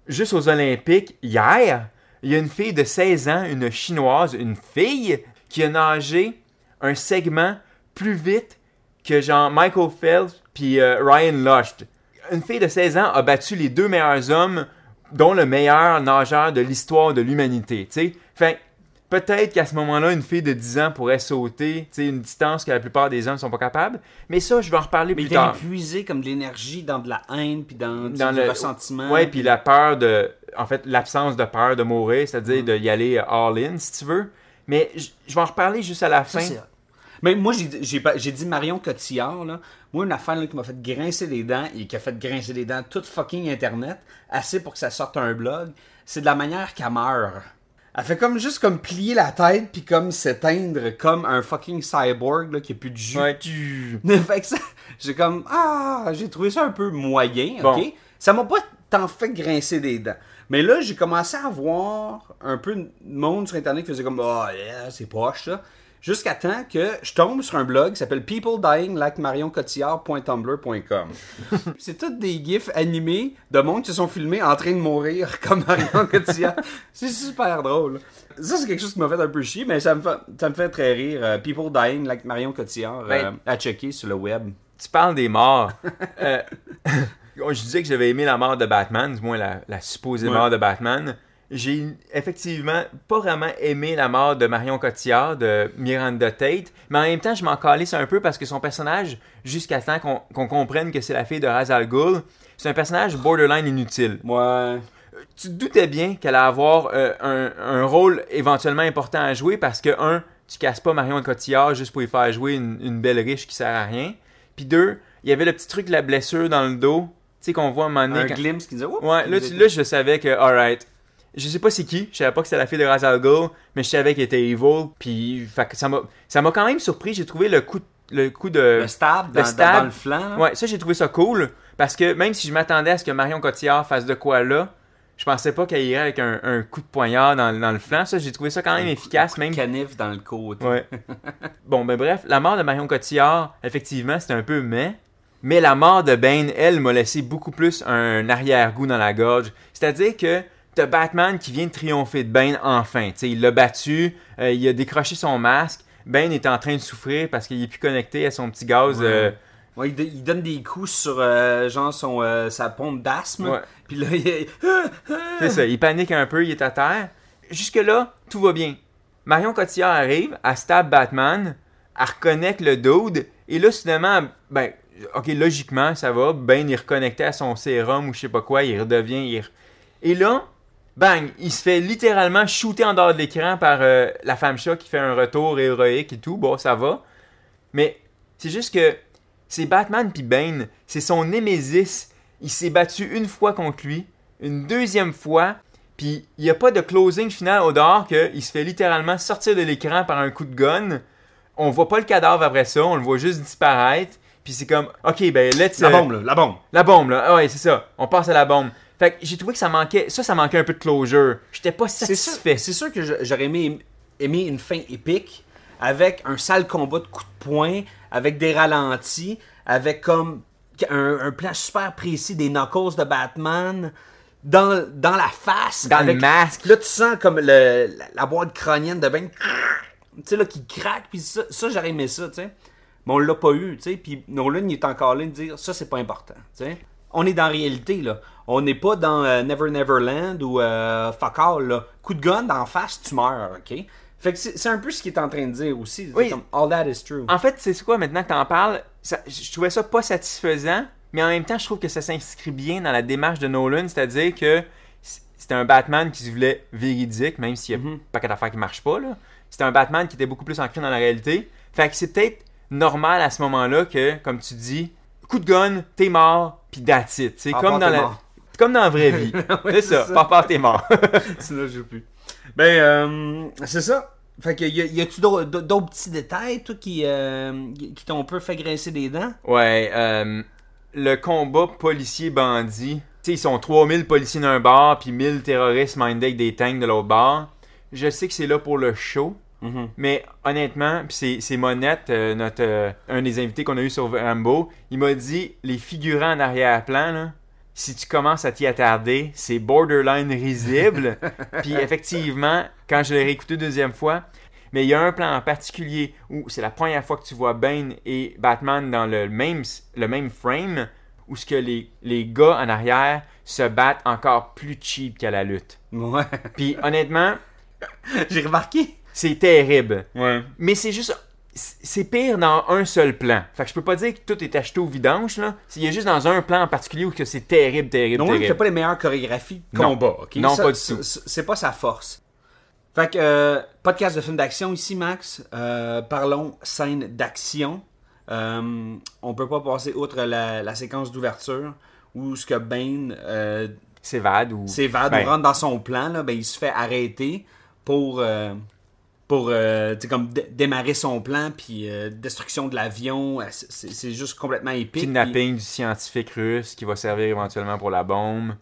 juste aux Olympiques, hier, il y a une fille de 16 ans, une chinoise, une fille, qui a nagé un segment plus vite que genre Michael Phelps puis euh, Ryan Lochte. Une fille de 16 ans a battu les deux meilleurs hommes, dont le meilleur nageur de l'histoire de l'humanité, peut-être qu'à ce moment-là, une fille de 10 ans pourrait sauter, une distance que la plupart des hommes sont pas capables. Mais ça, je vais en reparler Mais plus tard. d'épuiser comme de l'énergie dans de la haine, puis dans, Dans le- ressentiment. Ouais, puis la peur de. En fait, l'absence de peur de mourir, c'est-à-dire d'y aller all-in, si tu veux. Mais je vais en reparler juste à la Ça, fin. Mais moi, j'ai dit Marion Cotillard, là. Moi, une affaire là, qui m'a fait grincer les dents et qui a fait grincer les dents toute fucking Internet, assez pour que ça sorte un blog, c'est de la manière qu'elle meurt. Elle fait comme juste comme plier la tête puis comme s'éteindre comme un fucking cyborg là, qui a plus de jus. Ouais, tu- [laughs] fait que ça, j'ai comme ah, j'ai trouvé ça un peu moyen, Bon. ok. Ça m'a pas tant fait grincer des dents. Mais là, j'ai commencé à voir un peu de monde sur internet qui faisait comme ah yeah, c'est poche ça. Jusqu'à temps que je tombe sur un blog qui s'appelle People Dying Like MarionCotillard.tumblr.com. [laughs] c'est tous des gifs animés de monde qui se sont filmés en train de mourir [laughs] comme Marion Cotillard. c'est super drôle. Ça, c'est quelque chose qui m'a fait un peu chier, mais ça me fait, ça me fait très rire. Euh, People Dying Like Marion Cotillard Ben, euh, à checker sur le web. tu parles des morts. [laughs] Euh, je disais que j'avais aimé la mort de Batman, du moins la, la supposée Ouais. mort de Batman. J'ai effectivement pas vraiment aimé la mort de Marion Cotillard, de Miranda Tate, mais en même temps, je m'en calisse un peu parce que son personnage, jusqu'à temps qu'on qu'on comprenne que c'est la fille de Ra's al Ghul, c'est un personnage borderline inutile. Ouais. tu te doutais bien qu'elle allait avoir euh, un, un rôle éventuellement important à jouer parce que, un, tu casses pas Marion Cotillard juste pour y faire jouer une, une belle riche qui sert à rien. Puis deux, il y avait le petit truc de la blessure dans le dos, tu sais, qu'on voit à un moment donné. Un quand- glimpse qui disait Ouais, là, tu- là, je savais que, alright. Je sais pas c'est qui, je savais pas que c'était la fille de Ra's al Ghul, mais je savais qu'elle était evil, puis fait que ça m'a ça m'a quand même surpris, j'ai trouvé le coup de- le coup de le stab, le dans, stab. dans le flanc. Ouais, ça j'ai trouvé ça cool parce que même si je m'attendais à ce que Marion Cotillard fasse de quoi là, je pensais pas qu'elle irait avec un, un coup de poignard dans, dans le flanc. Ça, j'ai trouvé ça quand même efficace, même. Canif dans le côté. Ouais. [laughs] bon, ben bref, la mort de Marion Cotillard, effectivement, c'était un peu mais. Mais la mort de Bane, elle, m'a laissé beaucoup plus un arrière-goût dans la gorge. C'est-à-dire que t'as Batman qui vient de triompher de Bane enfin. Il l'a battu, euh, il a décroché son masque. Bane est en train de souffrir parce qu'il est plus connecté à son petit gaz. Ouais. euh, Ouais, il, do- il donne des coups sur euh, genre son, sa pompe d'asthme. Ouais. Puis là, il C'est ça, il panique un peu, il est à terre. Jusque-là, tout va bien. Marion Cotillard arrive, elle stab Batman, elle reconnecte le dude, et là, soudainement, ben, ok, logiquement, ça va, Ben, il est reconnecté à son sérum ou je sais pas quoi, il redevient. il Et là, bang, il se fait littéralement shooter en dehors de l'écran par euh, la femme chat qui fait un retour héroïque et tout, bon, ça va. Mais c'est juste que c'est Batman puis Bane, c'est son némésis. Il s'est battu une fois contre lui, une deuxième fois, puis il n'y a pas de closing final au dehors qu'il se fait littéralement sortir de l'écran par un coup de gun. On voit pas le cadavre après ça, on le voit juste disparaître. Puis c'est comme, ok, ben let's. La euh, bombe, là, la bombe. La bombe, là. Ah ouais, c'est ça. On passe à la bombe. Fait que j'ai trouvé que ça manquait. Ça, ça manquait un peu de closure. J'étais pas sûr, satisfait. c'est sûr que je- j'aurais aimé, aimé une fin épique avec un sale combat de coups de poing, avec des ralentis, avec comme un, un plan super précis des knuckles de Batman dans, dans la face. Dans le masque. Là, tu sens comme le, la, la boîte crânienne de Ben, tu sais, là, qui craque, puis ça, ça j'aurais aimé ça, tu sais. Mais on l'a pas eu, tu sais, puis Nolan, il est encore là de dire, ça, c'est pas important, tu sais. On est dans la réalité, là. On n'est pas dans euh, Never Never Land ou euh, Fuck All, là. Coup de gun d'en face, tu meurs, OK? Fait que c'est un peu ce qu'il est en train de dire aussi. C'est Oui. comme, all that is true. En fait, c'est quoi maintenant que t'en parles? ça- je trouvais ça pas satisfaisant, mais en même temps, je trouve que ça s'inscrit bien dans la démarche de Nolan, c'est-à-dire que c'était un Batman qui se voulait véridique, même s'il y a Mhm. pas qu'à d'affaires qui marche pas, là. C'était un Batman qui était beaucoup plus ancré dans la réalité. Fait que c'est peut-être normal à ce moment-là que, comme tu dis, coup de gun, t'es mort, pis that's it. C'est comme dans la... mort. [laughs] Comme dans la vraie vie. [laughs] C'est ça, ça. par part t'es mort. [laughs] Sinon, je joue plus. Ben, euh, c'est ça. Fait que, y, a-tu d'autres d'autres petits détails, toi, qui, euh, qui t'ont un peu fait grincer des dents? Ouais, euh, le combat policier-bandit. Tu sais, ils sont 3000 policiers d'un bar, puis 1000 terroristes mindés avec des tanks de l'autre bar. Je sais que c'est là pour le show, Mhm. mais honnêtement, c'est, Monette, euh, notre, euh, un des invités qu'on a eu sur Rambo, il m'a dit les figurants en arrière-plan, si tu commences à t'y attarder, c'est borderline risible. [laughs] puis effectivement, quand je l'ai réécouté deuxième fois, Mais il y a un plan en particulier où c'est la première fois que tu vois Bane et Batman dans le même, le même frame, où ce que les, les gars en arrière se battent encore plus cheap qu'à la lutte. Ouais. Puis honnêtement, [laughs] J'ai remarqué. C'est terrible. Ouais. Mais c'est juste. C'est pire dans un seul plan. Fait que je peux pas dire que tout est acheté au vidange, là. Il y a juste dans un plan en particulier où que c'est terrible, terrible, Non, il terrible. fait pas les meilleures chorégraphies de Non. combat. ok? Non, Ça, pas du tout. c'est- C'est pas sa force. Fait que, euh, podcast de film d'action ici, Max. Euh, parlons scène d'action. Euh, on peut pas passer outre la, la séquence d'ouverture où ce que Bane euh, S'évade ou. s'évade Ben, ou rentre dans son plan, là, ben, il se fait arrêter pour, euh, pour euh, comme dé- démarrer son plan, puis euh, destruction de l'avion. euh, c'est- juste complètement épique. puis- Kidnapping du scientifique russe qui va servir éventuellement pour la bombe.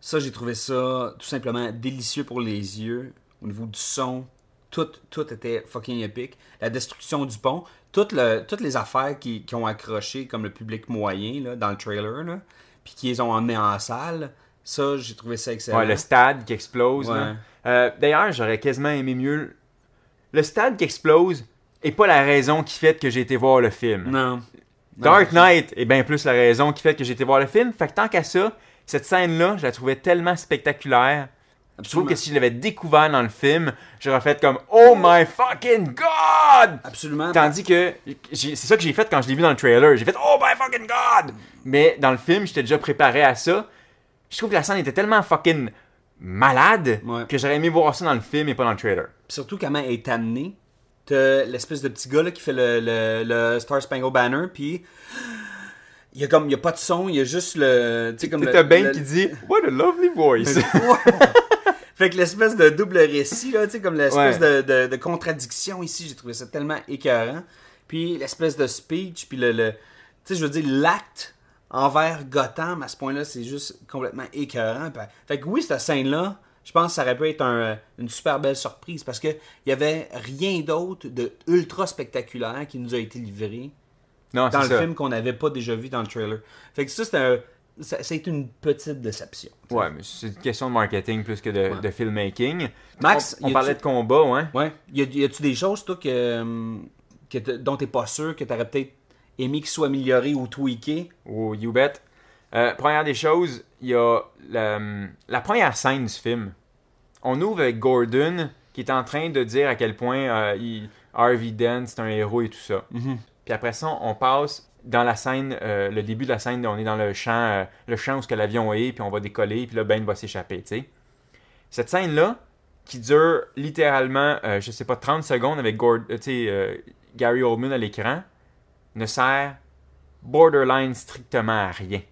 Ça, j'ai trouvé ça tout simplement délicieux pour les yeux. Au niveau du son, tout, tout était fucking épique. La destruction du pont, toutes, le- toutes les affaires qui, qui ont accroché comme le public moyen là, dans le trailer, là, puis qui les ont emmenés en salle, ça, j'ai trouvé ça excellent. Ouais, le stade qui explose. Ouais. Euh, D'ailleurs, j'aurais quasiment aimé mieux. Le stade qui explose est pas la raison qui fait que j'ai été voir le film. Non. Dark Knight est bien plus la raison qui fait que j'ai été voir le film. Fait que tant qu'à ça, cette scène-là, je la trouvais tellement spectaculaire. Je trouve Absolument. que si je l'avais découvert dans le film, j'aurais fait comme Oh my fucking god! Absolument. Tandis que c'est ça que j'ai fait quand je l'ai vu dans le trailer. J'ai fait Oh my fucking god! Mais dans le film, j'étais déjà préparé à ça. Je trouve que la scène était tellement fucking malade Ouais. que j'aurais aimé voir ça dans le film et pas dans le trailer. Surtout comment elle est amenée. T'as l'espèce de petit gars là, qui fait le, le, le Star Spangled Banner, puis il y a comme il y a pas de son, il y a juste le tu sais comme le- T'as Ben le- qui dit What a lovely voice! [laughs] Fait que l'espèce de double récit, là, tu sais, comme l'espèce Ouais. de, de- de contradiction ici, j'ai trouvé ça tellement écœurant. Puis l'espèce de speech, puis le, le- tu sais, je veux dire, l'acte envers Gotham, à ce point-là, c'est juste complètement écœurant. Fait- que oui, cette scène-là, je pense que ça aurait pu être un- une super belle surprise, parce que il y avait rien d'autre de ultra spectaculaire qui nous a été livré non, dans c'est le ça. film qu'on n'avait pas déjà vu dans le trailer. Fait que ça, c'est été une petite déception. Ouais, mais c'est une question de marketing plus que de, de filmmaking. Max, on, parlait de combat, ouais. Ouais. Y a-tu des choses, toi, que, que dont t'es pas sûr, que t'aurais peut-être aimé qu'ils soient améliorés ou tweakés? Ou You Bet. Euh, première des choses, il y a la, la première scène du film. On ouvre avec Gordon qui est en train de dire à quel point euh, il- Harvey Dent c'est un héros et tout ça. Puis après ça, on passe dans la scène, euh, le début de la scène, on est dans le champ, euh, le champ où l'avion est, puis on va décoller, puis là, Ben va s'échapper, tu sais. Cette scène-là, qui dure littéralement, euh, je sais pas, 30 secondes avec Gord- euh, euh, Gary Oldman à l'écran, ne sert borderline strictement à rien.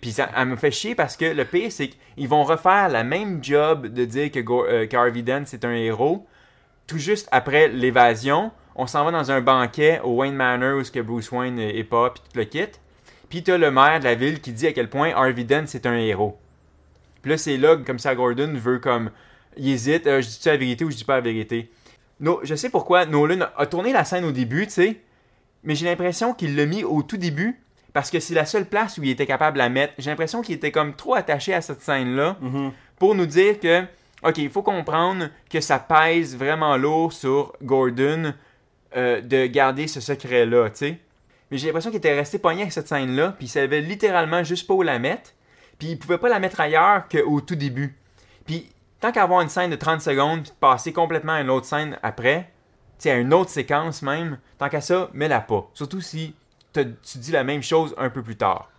Puis ça, elle me fait chier parce que le pire, c'est qu'ils vont refaire la même job de dire que, Go- euh, que Harvey Dent, c'est un héros. Tout juste après l'évasion, on s'en va dans un banquet au Wayne Manor où ce que Bruce Wayne est est pas, puis tout le kit. Puis t'as le maire de la ville qui dit à quel point Harvey Dent, c'est un héros. Puis là, c'est là, comme ça, Gordon veut comme... Il hésite, euh, je dis-tu la vérité ou je dis pas la vérité? No, je sais pourquoi Nolan a tourné la scène au début, tu sais, mais j'ai l'impression qu'il l'a mis au tout début parce que c'est la seule place où il était capable de la mettre. J'ai l'impression qu'il était comme trop attaché à cette scène-là pour nous dire que, ok, il faut comprendre que ça pèse vraiment lourd sur Gordon euh, de garder ce secret-là, tu sais. Mais j'ai l'impression qu'il était resté pogné avec cette scène-là, puis il savait littéralement juste pas où la mettre, puis il pouvait pas la mettre ailleurs qu'au tout début. Puis tant qu'avoir une scène de 30 secondes, puis de passer complètement à une autre scène après, à une autre séquence même, tant qu'à ça, mets-la pas. Surtout si tu dis la même chose un peu plus tard.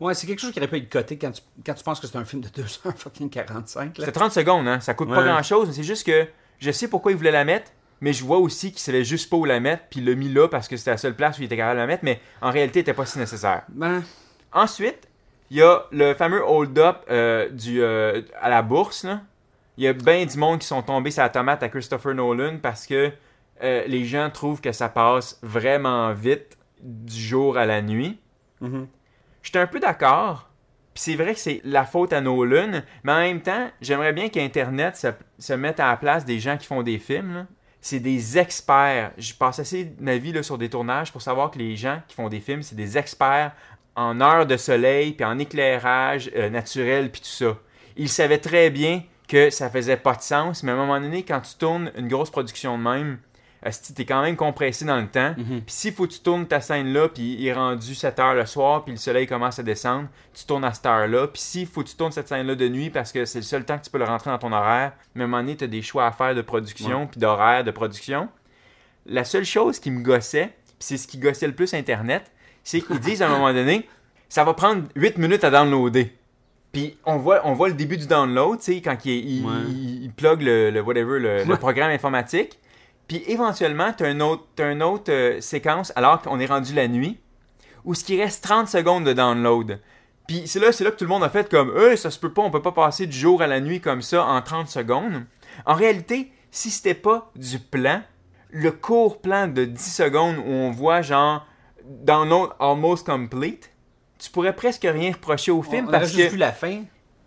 Ouais, c'est quelque chose qui aurait pu être coté quand tu, quand tu penses que c'est un film de [laughs] 2h45. Là. C'est 30 secondes, hein. Ça coûte pas Ouais. grand chose, mais c'est juste que je sais pourquoi il voulait la mettre, mais je vois aussi qu'il savait juste pas où la mettre, puis il l'a mis là parce que c'était la seule place où il était capable de la mettre, mais en réalité, il était pas si nécessaire. Ben, Ensuite, il y a le fameux hold-up euh, du, euh, à la bourse. là. Il y a bien du monde qui sont tombés sur la tomate à Christopher Nolan parce que euh, les gens trouvent que ça passe vraiment vite du jour à la nuit. Mhm. J'étais un peu d'accord. Puis c'est vrai que c'est la faute à Nolan, mais en même temps, j'aimerais bien qu'Internet se, se mette à la place des gens qui font des films. C'est des experts. Je passe assez ma vie là, sur des tournages pour savoir que les gens qui font des films, c'est des experts en heures de soleil, puis en éclairage euh, naturel, puis tout ça. Ils savaient très bien que ça faisait pas de sens, mais à un moment donné, quand tu tournes une grosse production de même, tu t'es quand même compressé dans le temps. Puis s'il faut que tu tournes ta scène là, puis il est rendu 7 heures le soir, puis le soleil commence à descendre, tu tournes à cette heure-là. Puis s'il faut que tu tournes cette scène là de nuit parce que c'est le seul temps que tu peux le rentrer dans ton horaire, mais à un moment donné, tu as des choix à faire de production, puis d'horaire de production. La seule chose qui me gossait, puis c'est ce qui gossait le plus Internet, c'est qu'ils disent à un moment donné, ça va prendre 8 minutes à downloader. Puis on voit, on voit le début du download, tu sais, quand il, il, Ouais. il- il plug le, le whatever, le, le programme informatique. Puis éventuellement, tu as une autre, t'as une autre euh, séquence alors qu'on est rendu la nuit, où ce qui reste 30 secondes de download. Puis c'est là, c'est là que tout le monde a fait comme Euh, ça se peut pas, on peut pas passer du jour à la nuit comme ça en 30 secondes. En réalité, si c'était pas du plan, le court plan de 10 secondes où on voit genre download almost complete, tu pourrais presque rien reprocher au film on parce juste que vu la fin.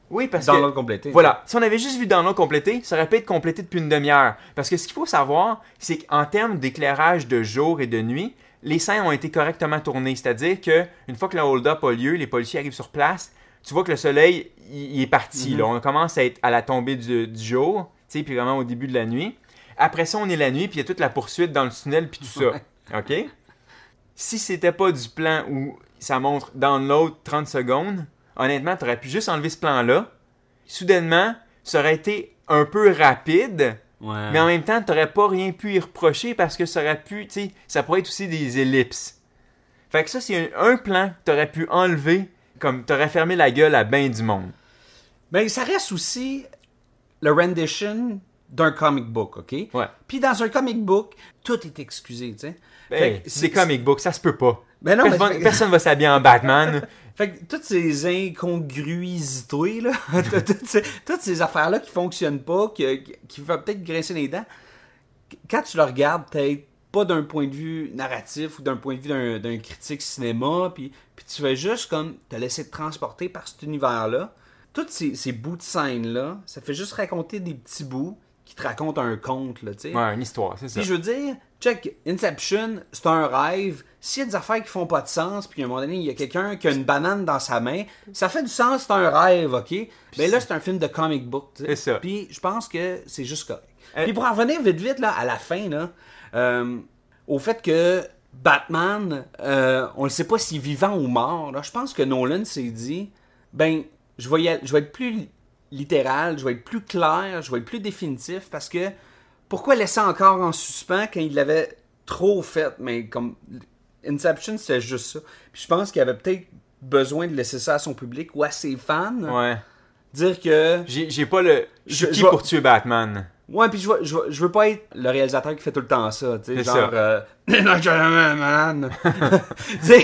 Oui parce dans que l'autre complété. voilà, si on avait juste vu download complété, ça aurait pu être complété depuis une demi-heure. Parce que ce qu'il faut savoir, c'est qu'en termes d'éclairage de jour et de nuit, les scènes ont été correctement tournées. C'est-à-dire que une fois que le hold-up a lieu, les policiers arrivent sur place, tu vois que le soleil, il, est parti. là. On commence à être à la tombée du, du jour, tu sais, puis vraiment au début de la nuit. Après ça, on est la nuit, puis il y a toute la poursuite dans le tunnel, puis tout ça. OK? Si c'était pas du plan où ça montre download 30 secondes, honnêtement, tu aurais pu juste enlever ce plan-là. Soudainement, ça aurait été un peu rapide, Ouais. mais en même temps, tu n'aurais pas rien pu y reprocher parce que ça aurait pu, tu sais, ça pourrait être aussi des ellipses. Fait que ça, c'est un, un plan que tu aurais pu enlever, comme tu aurais fermé la gueule à ben du monde. Ben, ça reste aussi le rendition d'un comic book, OK? Ouais. Puis dans un comic book, tout est excusé, tu sais. Que c'est comic books, ça se peut pas. Ben non, personne, personne va s'habiller en Batman. [laughs] Fait que toutes ces incongruisités, là, [laughs] toutes, ces, toutes ces affaires-là qui fonctionnent pas, qui, qui, peut-être grincer les dents, quand tu le regardes, peut-être pas d'un point de vue narratif ou d'un point de vue d'un, critique cinéma, puis, puis tu fais juste comme te laisser te transporter par cet univers-là. Tous ces, ces bouts de scène-là, ça fait juste raconter des petits bouts qui te racontent un conte, là, tu sais. Ouais, une histoire, c'est ça. Puis je veux dire, check, Inception, c'est un rêve. S'il y a des affaires qui font pas de sens, puis à un moment donné, il y a quelqu'un qui a une banane dans sa main, ça fait du sens, c'est un rêve, ok? Mais là, c'est un film de comic book, tu sais. C'est ça. Puis je pense que c'est juste correct. Euh, Puis pour en revenir vite, vite, là, à la fin, là, euh, au fait que Batman, euh, on ne sait pas s'il est vivant ou mort, là, je pense que Nolan s'est dit, ben, je vais, y aller- je vais être plus littéral, je vais être plus clair, je vais être plus définitif, parce que pourquoi laisser encore en suspens quand il l'avait trop fait, mais comme Inception, c'était juste ça. Puis je pense qu'il avait peut-être besoin de laisser ça à son public ou à ses fans, Ouais. dire que J'ai pas le. Je suis qui pour tuer Batman? Ouais, puis je veux, je, veux, je veux pas être le réalisateur qui fait tout le temps ça, tu sais, genre... euh, [laughs] [laughs] tu sais,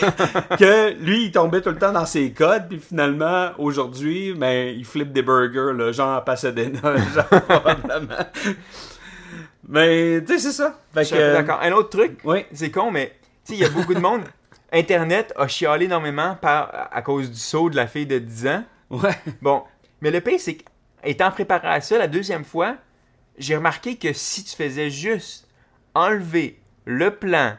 que lui, il tombait tout le temps dans ses codes, puis finalement, aujourd'hui, ben, il flippe des burgers, là, genre à Pasadena, [laughs] genre, probablement. Mais, tu sais, c'est ça. Fait Je suis que, euh, D'accord. Un autre truc, Oui. c'est con, mais tu sais, il y a beaucoup de monde. Internet a chialé énormément par, à cause du saut de la fille de 10 ans. Ouais. Bon, mais le pire, c'est qu'étant préparé à ça la deuxième fois, j'ai remarqué que si tu faisais juste enlever le plan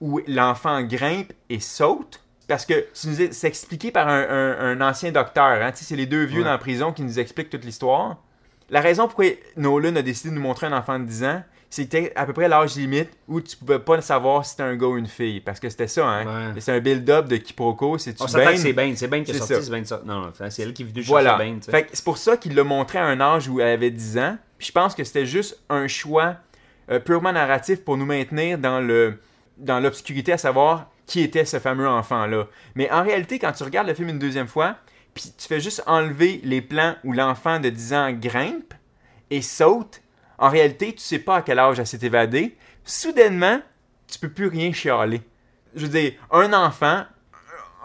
où l'enfant grimpe et saute, parce que c'est expliqué par un, un- un ancien docteur, hein, c'est les deux vieux Ouais. dans la prison qui nous expliquent toute l'histoire. La raison pourquoi Nolan a décidé de nous montrer un enfant de 10 ans, c'était à peu près l'âge limite où tu pouvais pas savoir si c'était un gars ou une fille. Parce que c'était ça, hein. Ouais. C'est un build-up de quiproquo. On s'attend Bane? que c'est Bane, c'est Bane qui est C'est sorti, c'est Bane ça. Non, non, c'est elle qui est venue Voilà. chercher Bane, tu. Fait c'est pour ça qu'il l'a montré à un âge où elle avait 10 ans. Puis je pense que c'était juste un choix euh, purement narratif pour nous maintenir dans le dans l'obscurité à savoir qui était ce fameux enfant-là. Mais en réalité, quand tu regardes le film une deuxième fois, puis tu fais juste enlever les plans où l'enfant de 10 ans grimpe et saute, en réalité, tu sais pas à quel âge elle s'est évadée. Soudainement, tu peux plus rien chialer. Je veux dire, un enfant,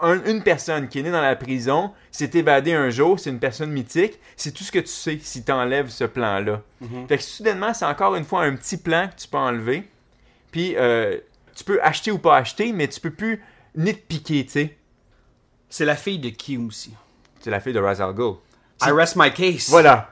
un- une personne qui est née dans la prison s'est évadée un jour, c'est une personne mythique, c'est tout ce que tu sais si tu enlèves ce plan-là. Fait que soudainement, c'est encore une fois un petit plan que tu peux enlever. Puis euh, tu peux acheter ou pas acheter, mais tu peux plus nitpiquer, tu sais. C'est la fille de qui aussi? C'est la fille de Ra's al Ghul. I rest my case. Voilà.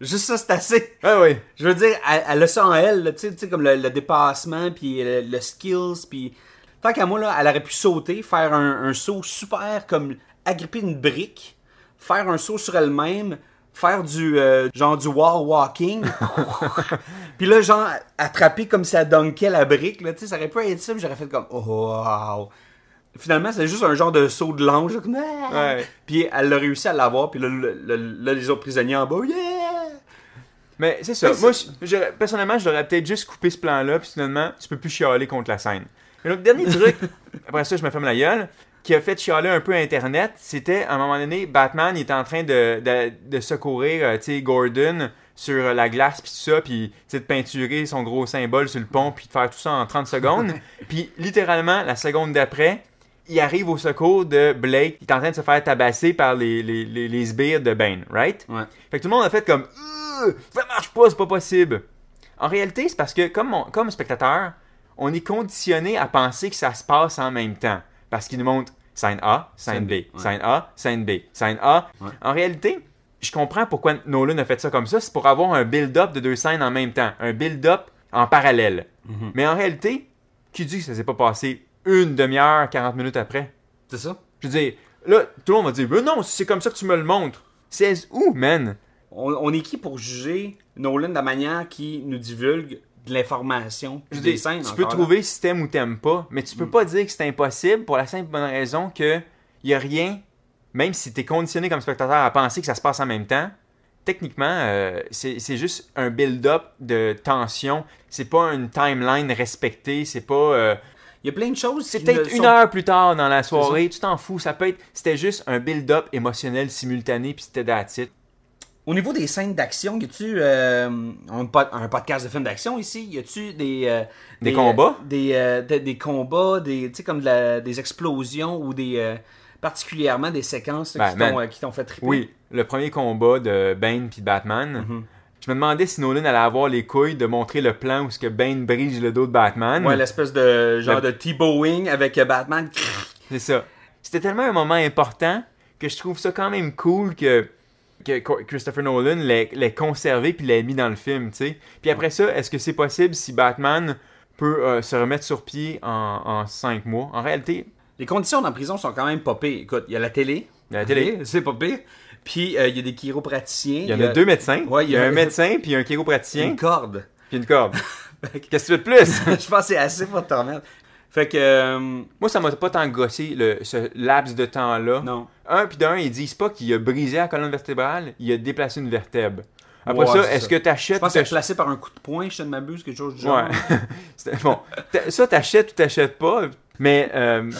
Juste ça, c'est assez. Ah oui. Je veux dire, elle, elle a ça en elle, tu sais, comme le, le dépassement, puis le, le skills, puis... Tant qu'à moi, là, elle aurait pu sauter, faire un, un saut super, comme agripper une brique, faire un saut sur elle-même, faire du euh, genre du wall walking. [laughs] puis là, genre, attraper comme si elle dunkait la brique, là, tu sais, ça aurait pu être ça, j'aurais fait comme, oh, wow. Finalement, c'est juste un genre de saut de l'ange, Ah! Ouais. Puis elle a réussi à l'avoir, puis là, le- les autres prisonniers en bas, yeah! Mais c'est ça. Mais Moi, je- personnellement, j'aurais peut-être juste coupé ce plan-là, puis finalement, tu peux plus chialer contre la scène. Et donc, dernier truc, [laughs] après ça, je me ferme la gueule, qui a fait chialer un peu Internet, c'était, à un moment donné, Batman, il était en train de, de, de secourir, euh, tu sais, Gordon sur la glace, puis tout ça, puis, de peinturer son gros symbole sur le pont, puis de faire tout ça en 30 secondes. [laughs] puis, littéralement, la seconde d'après, il arrive au secours de Blake, qui est en train de se faire tabasser par les, les, les, les sbires de Bane, right? Ouais. Fait que tout le monde a fait comme ça marche pas, c'est pas possible. En réalité, c'est parce que comme, on- comme spectateur, on est conditionné à penser que ça se passe en même temps. Parce qu'il nous montre scène A, scène B, ouais. scène A, scène B, scène A. Ouais. En réalité, je comprends pourquoi Nolan a fait ça comme ça. C'est pour avoir un build-up de deux scènes en même temps. Un build-up en parallèle. Mhm. Mais en réalité, qui dit que ça s'est pas passé une demi-heure, 40 minutes après? C'est ça? Je veux dire, là, tout le monde va dire, mais non, c'est comme ça que tu me le montres. C'est où, man? On, on est qui pour juger Nolan de la manière qui nous divulgue de l'information Je des scènes? tu peux là? trouver si t'aimes ou t'aimes pas, mais tu peux pas dire que c'est impossible pour la simple bonne raison que y a rien, même si t'es conditionné comme spectateur à penser que ça se passe en même temps, techniquement, euh, c'est c'est juste un build-up de tension. C'est pas une timeline respectée, c'est pas... euh, Il y a plein de choses c'est peut-être ne une sont- heure plus tard dans la soirée, tu t'en fous, ça peut être... C'était juste un build-up émotionnel simultané, puis c'était it. Au niveau des scènes d'action, y a-tu euh, un, un podcast de films d'action ici? Y a-tu des, euh, Des combats? euh, des, euh, des, des combats, des, tu sais, comme de la- des explosions ou des. particulièrement des séquences là, Ben, qui t'ont fait triper? Oui, le premier combat de Bane puis Batman. Mhm. Je me demandais si Nolan allait avoir les couilles de montrer le plan où ce que Bane brise le dos de Batman. Ouais, l'espèce de genre Le- de T-Bowing avec euh, Batman. C'est ça. C'était tellement un moment important que je trouve ça quand même cool que, que Christopher Nolan l'ait conservé puis l'ait mis dans le film, tu sais. Puis après ça, est-ce que c'est possible si Batman peut euh, se remettre sur pied en, cinq mois? En réalité, Les conditions dans la prison sont quand même pas pires. Écoute, il y a la télé. Il y a la télé. C'est pas pire. Puis euh, il y a des chiropraticiens. il y en a deux médecins. Ouais, il y a un médecin puis un chiropraticien Une corde. puis une corde. [laughs] Qu'est-ce que tu veux de plus? [laughs] Je pense que c'est assez pour te remettre. Fait que. euh, Moi, ça m'a pas tant gossé le, ce laps de temps-là. non. Un, puis d'un, ils disent pas qu'il a brisé la colonne vertébrale, il a déplacé une vertèbre. Après ça, est-ce que Je t'achètes pense ou que placé par un coup de poing, je ne m'abuse, quelque chose du genre. [laughs] Ouais. Bon, ça, t'achètes ou t'achètes pas? Mais euh,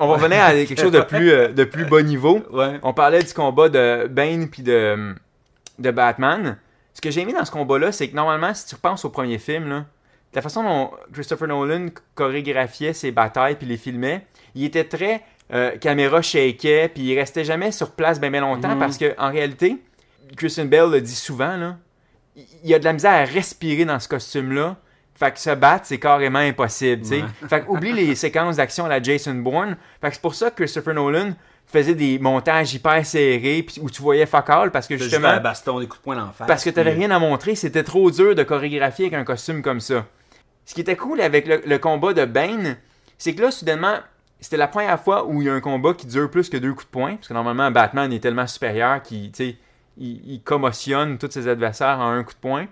on va revenir à quelque chose de plus, euh, de plus bas niveau. Ouais. On parlait du combat de Bane puis de, de Batman. Ce que j'ai aimé dans ce combat-là, c'est que normalement, si tu repenses au premier film, là, la façon dont Christopher Nolan chorégraphiait ses batailles puis les filmait, il était très euh, caméra shakeait puis il restait jamais sur place bien longtemps Mhm. parce que en réalité, Christian Bale le dit souvent là, il il y a de la misère à respirer dans ce costume-là. Fait que se battre, c'est carrément impossible, tu sais. Fait que oublie les séquences d'action à la Jason Bourne. Fait que c'est pour ça que Christopher Nolan faisait des montages hyper serrés puis où tu voyais fuck all parce que Justement. justement la baston, des coups de poing d'en face. parce que t'avais rien à montrer, c'était trop dur de chorégraphier avec un costume comme ça. Ce qui était cool avec le, le combat de Bane, c'est que là, soudainement, c'était la première fois où il y a un combat qui dure plus que deux coups de poing, parce que normalement, Batman est tellement supérieur qu'il il, il commotionne tous ses adversaires en un coup de poing.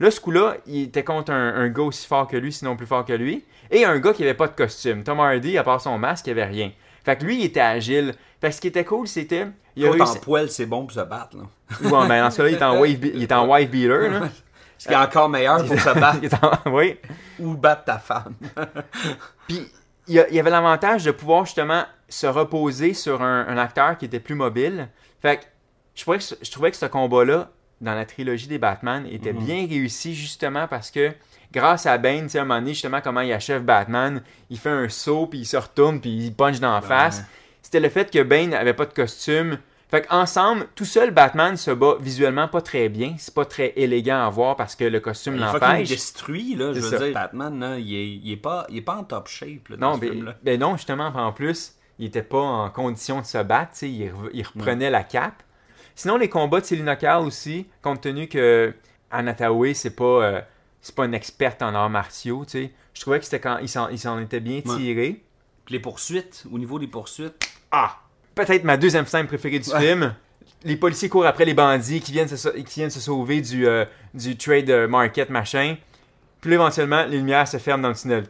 Là, ce coup-là, il était contre un, un gars aussi fort que lui, sinon plus fort que lui, et un gars qui avait pas de costume. Tom Hardy, à part son masque, il avait rien. Fait que lui, il était agile. Fait que ce qui était cool, c'était... Il a Contre en réussi... poêle, c'est bon pour se battre. Là. Ouais, ben, dans ce cas-là, il est en wave, il est en wife beater, là. [laughs] Ce qui est encore meilleur pour se battre [laughs] oui. ou battre ta femme. [laughs] Puis il y, avait l'avantage de pouvoir justement se reposer sur un, un acteur qui était plus mobile. Fait que je trouvais que, ce- je trouvais que ce combat-là, dans la trilogie des Batman, était bien réussi justement parce que grâce à Bane, tu sais, à un moment donné, justement, comment il achève Batman, il fait un saut, puis il se retourne, puis il punch dans la face. C'était le fait que Bane n'avait pas de costume. Fait qu'ensemble, tout seul, Batman se bat visuellement pas très bien. C'est pas très élégant à voir parce que le costume Il qu'il l'empêche. détruit, là. Je veux dire, Batman, là, il, est, il, est pas, il est pas en top shape, là, dans Non, ce ben, ben non, justement, en plus, il était pas en condition de se battre, tu sais, il, re- il reprenait la cape. Sinon, les combats de Selina Kyle aussi, compte tenu que Anna Tawai, c'est pas, euh, c'est pas une experte en arts martiaux, tu sais, je trouvais que c'était quand il s'en, il s'en était bien Ouais. tiré. Puis les poursuites, au niveau des poursuites, Ah! Peut-être ma deuxième scène préférée du film, les policiers courent après les bandits qui viennent se, qui viennent se sauver du, euh, du trade euh, market, machin. Puis là, éventuellement, les lumières se ferment dans le tunnel.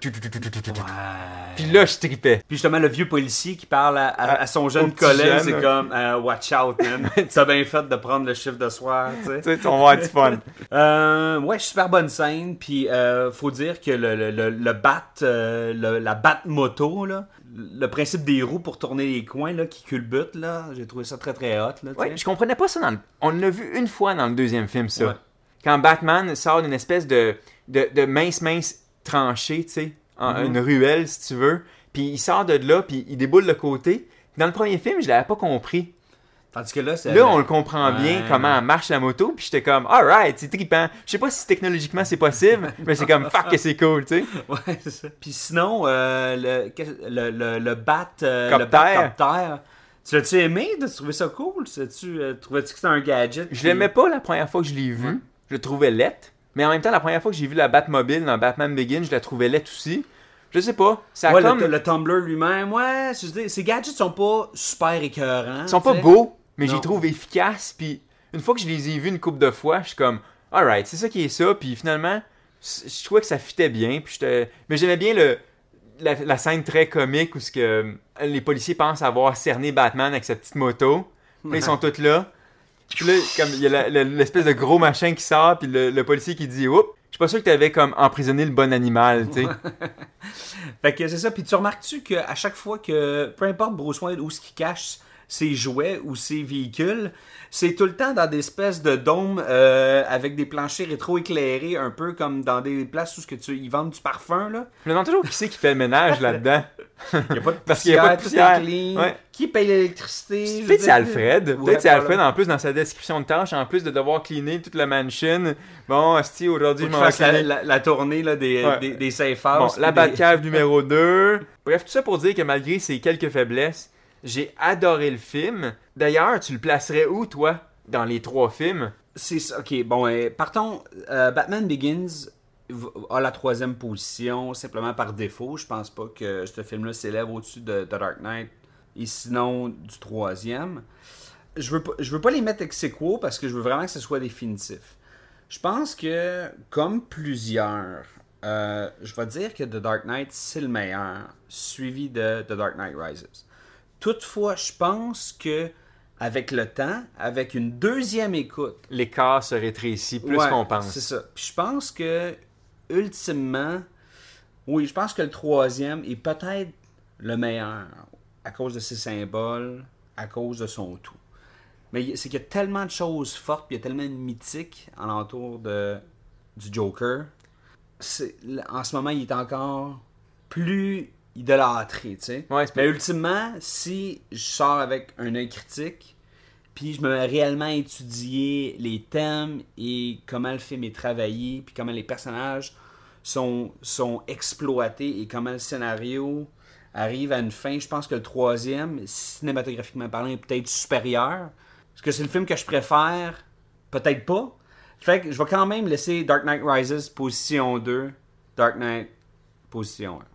Puis là, je tripais. Puis justement, le vieux policier qui parle à, à- à son jeune collègue, c'est comme euh, Watch out, man. [laughs] T'as bien fait de prendre le chiffre de soir, [laughs] tu sais. On va du fun. [laughs] Euh, ouais, super bonne scène. Puis euh, faut dire que le, le, le, le bat, euh, le- la bat moto, là, le principe des roues pour tourner les coins là, qui culbute, là, j'ai trouvé ça très très hot. Là, Ouais, je comprenais pas ça dans le... On l'a vu une fois dans le deuxième film, ça. Ouais. Quand Batman sort d'une espèce de, de, de mince, mince tranchée, tu sais, en Mhm. une ruelle, si tu veux. Puis il sort de là, puis il déboule de côté. Dans le premier film, je l'avais pas compris. Tandis que là, c'est. Là, on le comprend Ouais. bien, comment marche la moto, puis j'étais comme, alright, c'est trippant. Je sais pas si technologiquement c'est possible, [laughs] mais c'est comme, fuck que c'est cool, tu sais. Ouais, c'est ça. Puis sinon, euh, le, le, le, le bat, euh, le bat copter, tu l'as-tu aimé? T'as trouvé ça cool? Tu euh, trouvais-tu que c'était un gadget? Je Puis- l'aimais pas la première fois que je l'ai vu. Je le trouvais laite. Mais en même temps, la première fois que j'ai vu la Batmobile dans Batman Begins, je la trouvais laite aussi. Je sais pas. Ça Ouais, comme... le, le Tumblr lui-même, ouais, je ces gadgets sont pas super écœurants. Ils sont pas beaux, mais les trouve efficaces. Puis une fois que je les ai vus une couple de fois, je suis comme, alright, c'est ça qui est ça. Puis finalement, je trouvais que ça fitait bien. Puis. Mais j'aimais bien le, la, la scène très comique où ce que, euh, les policiers pensent avoir cerné Batman avec sa petite moto. Puis ils sont [laughs] tous là. Puis là, comme il y a l'espèce de gros machin qui sort, puis le, le policier qui dit, oups, je suis pas sûr que t'avais comme emprisonné le bon animal, tu sais. [laughs] Fait que c'est ça. Puis tu remarques-tu qu'à chaque fois que, peu importe Bruce Wayne où ce qu'il cache ses jouets ou ses véhicules, c'est tout le temps dans des espèces de dômes euh, avec des planchers rétro-éclairés, un peu comme dans des places où ce que tu, ils vendent du parfum, là. Je me demande toujours qui c'est qui fait le ménage là-dedans. Il n'y a pas de [laughs] pas tout est poussière. clean. Ouais. Qui paye l'électricité? Peut-être c'est? Alfred. Ouais, Peut-être c'est Alfred en plus dans sa description de tâche, en plus de devoir cleaner toute la mansion. Bon, Asti, aujourd'hui, je m'en la, la- la tournée là, des, Ouais. des, des safe Bon, house. la puis des- Batcave [laughs] numéro 2. Bref, tout ça pour dire que malgré ses quelques faiblesses, j'ai adoré le film. D'ailleurs, tu le placerais où, toi, dans les trois films? C'est ça. Ok, bon, euh, partons. euh, Batman Begins a la troisième position simplement par défaut. Je pense pas que ce film-là s'élève au-dessus de, de Dark Knight et sinon du troisième. Je veux pas, je veux pas les mettre ex aequo parce que je veux vraiment que ce soit définitif. Je pense que, comme plusieurs, euh, je vais dire que The Dark Knight, c'est le meilleur, suivi de The Dark Knight Rises. Toutefois, je pense que avec le temps, avec une deuxième écoute, L'écart se rétrécit plus Ouais, qu'on pense. C'est ça. Puis je pense que, ultimement, oui, je pense que le troisième est peut-être le meilleur à cause de ses symboles, à cause de son tout. Mais c'est qu'il y a tellement de choses fortes, puis il y a tellement de mythiques alentour de, du Joker. En ce moment, il est encore plus idolâtré, tu sais. Ouais, Mais ultimement, si je sors avec un œil critique, puis je me mets réellement à étudier les thèmes et comment le film est travaillé, puis comment les personnages sont, sont exploités et comment le scénario arrive à une fin, je pense que le troisième, cinématographiquement parlant, est peut-être supérieur. Est-ce que c'est le film que je préfère? Peut-être pas. Fait que je vais quand même laisser Dark Knight Rises position 2, Dark Knight position 1.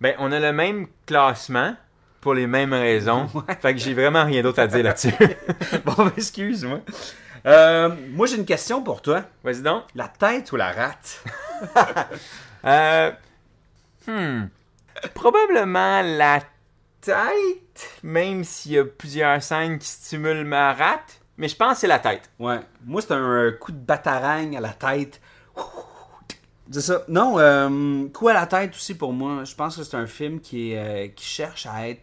Ben, on a le même classement pour les mêmes raisons. [laughs] Fait que j'ai vraiment rien d'autre à dire là-dessus. [laughs] bon, excuse-moi. Euh, moi, j'ai une question pour toi. Vas-y donc. La tête ou la rate? [laughs] Euh, hmm. Probablement la tête, même s'il y a plusieurs scènes qui stimulent ma rate. Mais je pense que c'est la tête. Ouais. Moi, c'est un coup de bataragne à la tête. C'est ça. Non, euh, coup à la tête aussi pour moi. Je pense que c'est un film qui, euh, qui cherche à être.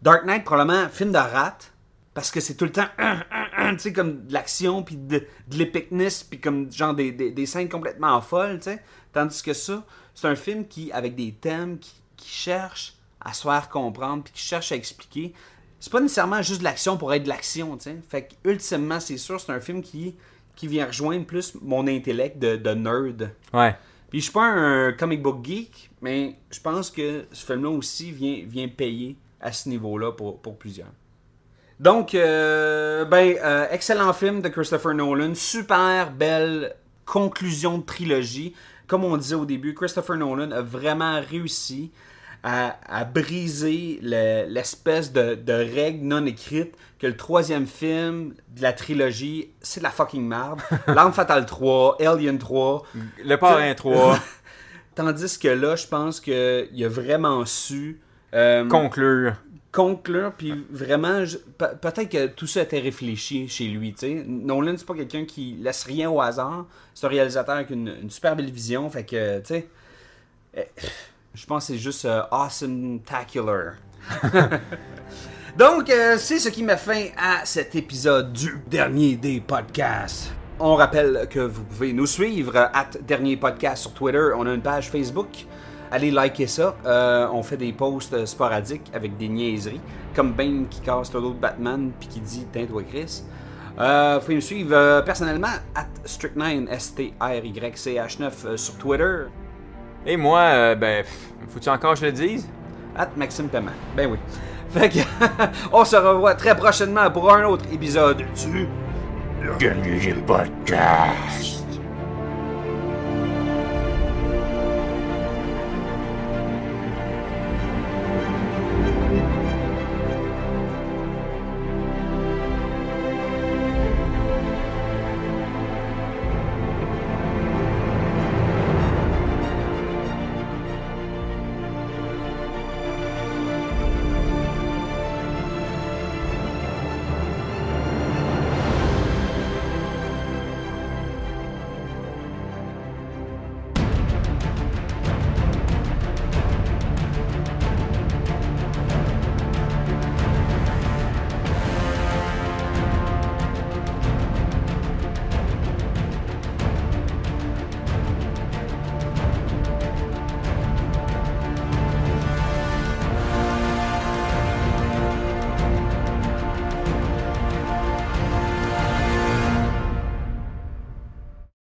Dark Knight, probablement, film de rate. Parce que c'est tout le temps, tu sais, comme de l'action, puis de, de l'épicness, puis comme genre des, des, des scènes complètement folles, tu sais. Tandis que ça, c'est un film qui, avec des thèmes, qui, qui cherche à se faire comprendre, puis qui cherche à expliquer. C'est pas nécessairement juste de l'action pour être de l'action, tu sais. Fait ultimement, c'est sûr, c'est un film qui, qui vient rejoindre plus mon intellect de nerd. Ouais. Puis je suis pas un comic book geek, mais je pense que ce film-là aussi vient, vient payer à ce niveau-là pour, pour plusieurs. Donc, euh, ben, euh, excellent film de Christopher Nolan. Super belle conclusion de trilogie. Comme on disait au début, Christopher Nolan a vraiment réussi à, à briser le- l'espèce de, de règle non écrite que le troisième film de la trilogie, c'est de la fucking merde. [laughs] L'arme fatale 3, Alien 3. Le parrain 3, [laughs] Tandis que là, je pense qu'il a vraiment su euh, conclure. conclure, puis vraiment, peut-être que tout ça était réfléchi chez lui, tu sais. Nolan, c'est pas quelqu'un qui laisse rien au hasard. C'est un réalisateur avec une, une super belle vision, fait que, tu sais, eh, je pense que c'est juste euh, awesome-tacular. [laughs] Donc, euh, c'est ce qui met fin à cet épisode du dernier des podcasts. On rappelle que vous pouvez nous suivre à Dernier Podcast sur Twitter. On a une page Facebook. Allez liker ça. Euh, on fait des posts sporadiques avec des niaiseries. Comme Bane qui casse le de Batman puis qui dit Tiens, toi, Chris. Euh, vous pouvez me suivre euh, personnellement at Strict9, S-T-R-Y-C-H-9 euh, sur Twitter. Et moi, euh, ben, faut-tu encore que je le dise? At Maxime Paiement. Ben oui. Fait que, [laughs] on se revoit très prochainement pour un autre épisode du Dernier podcast.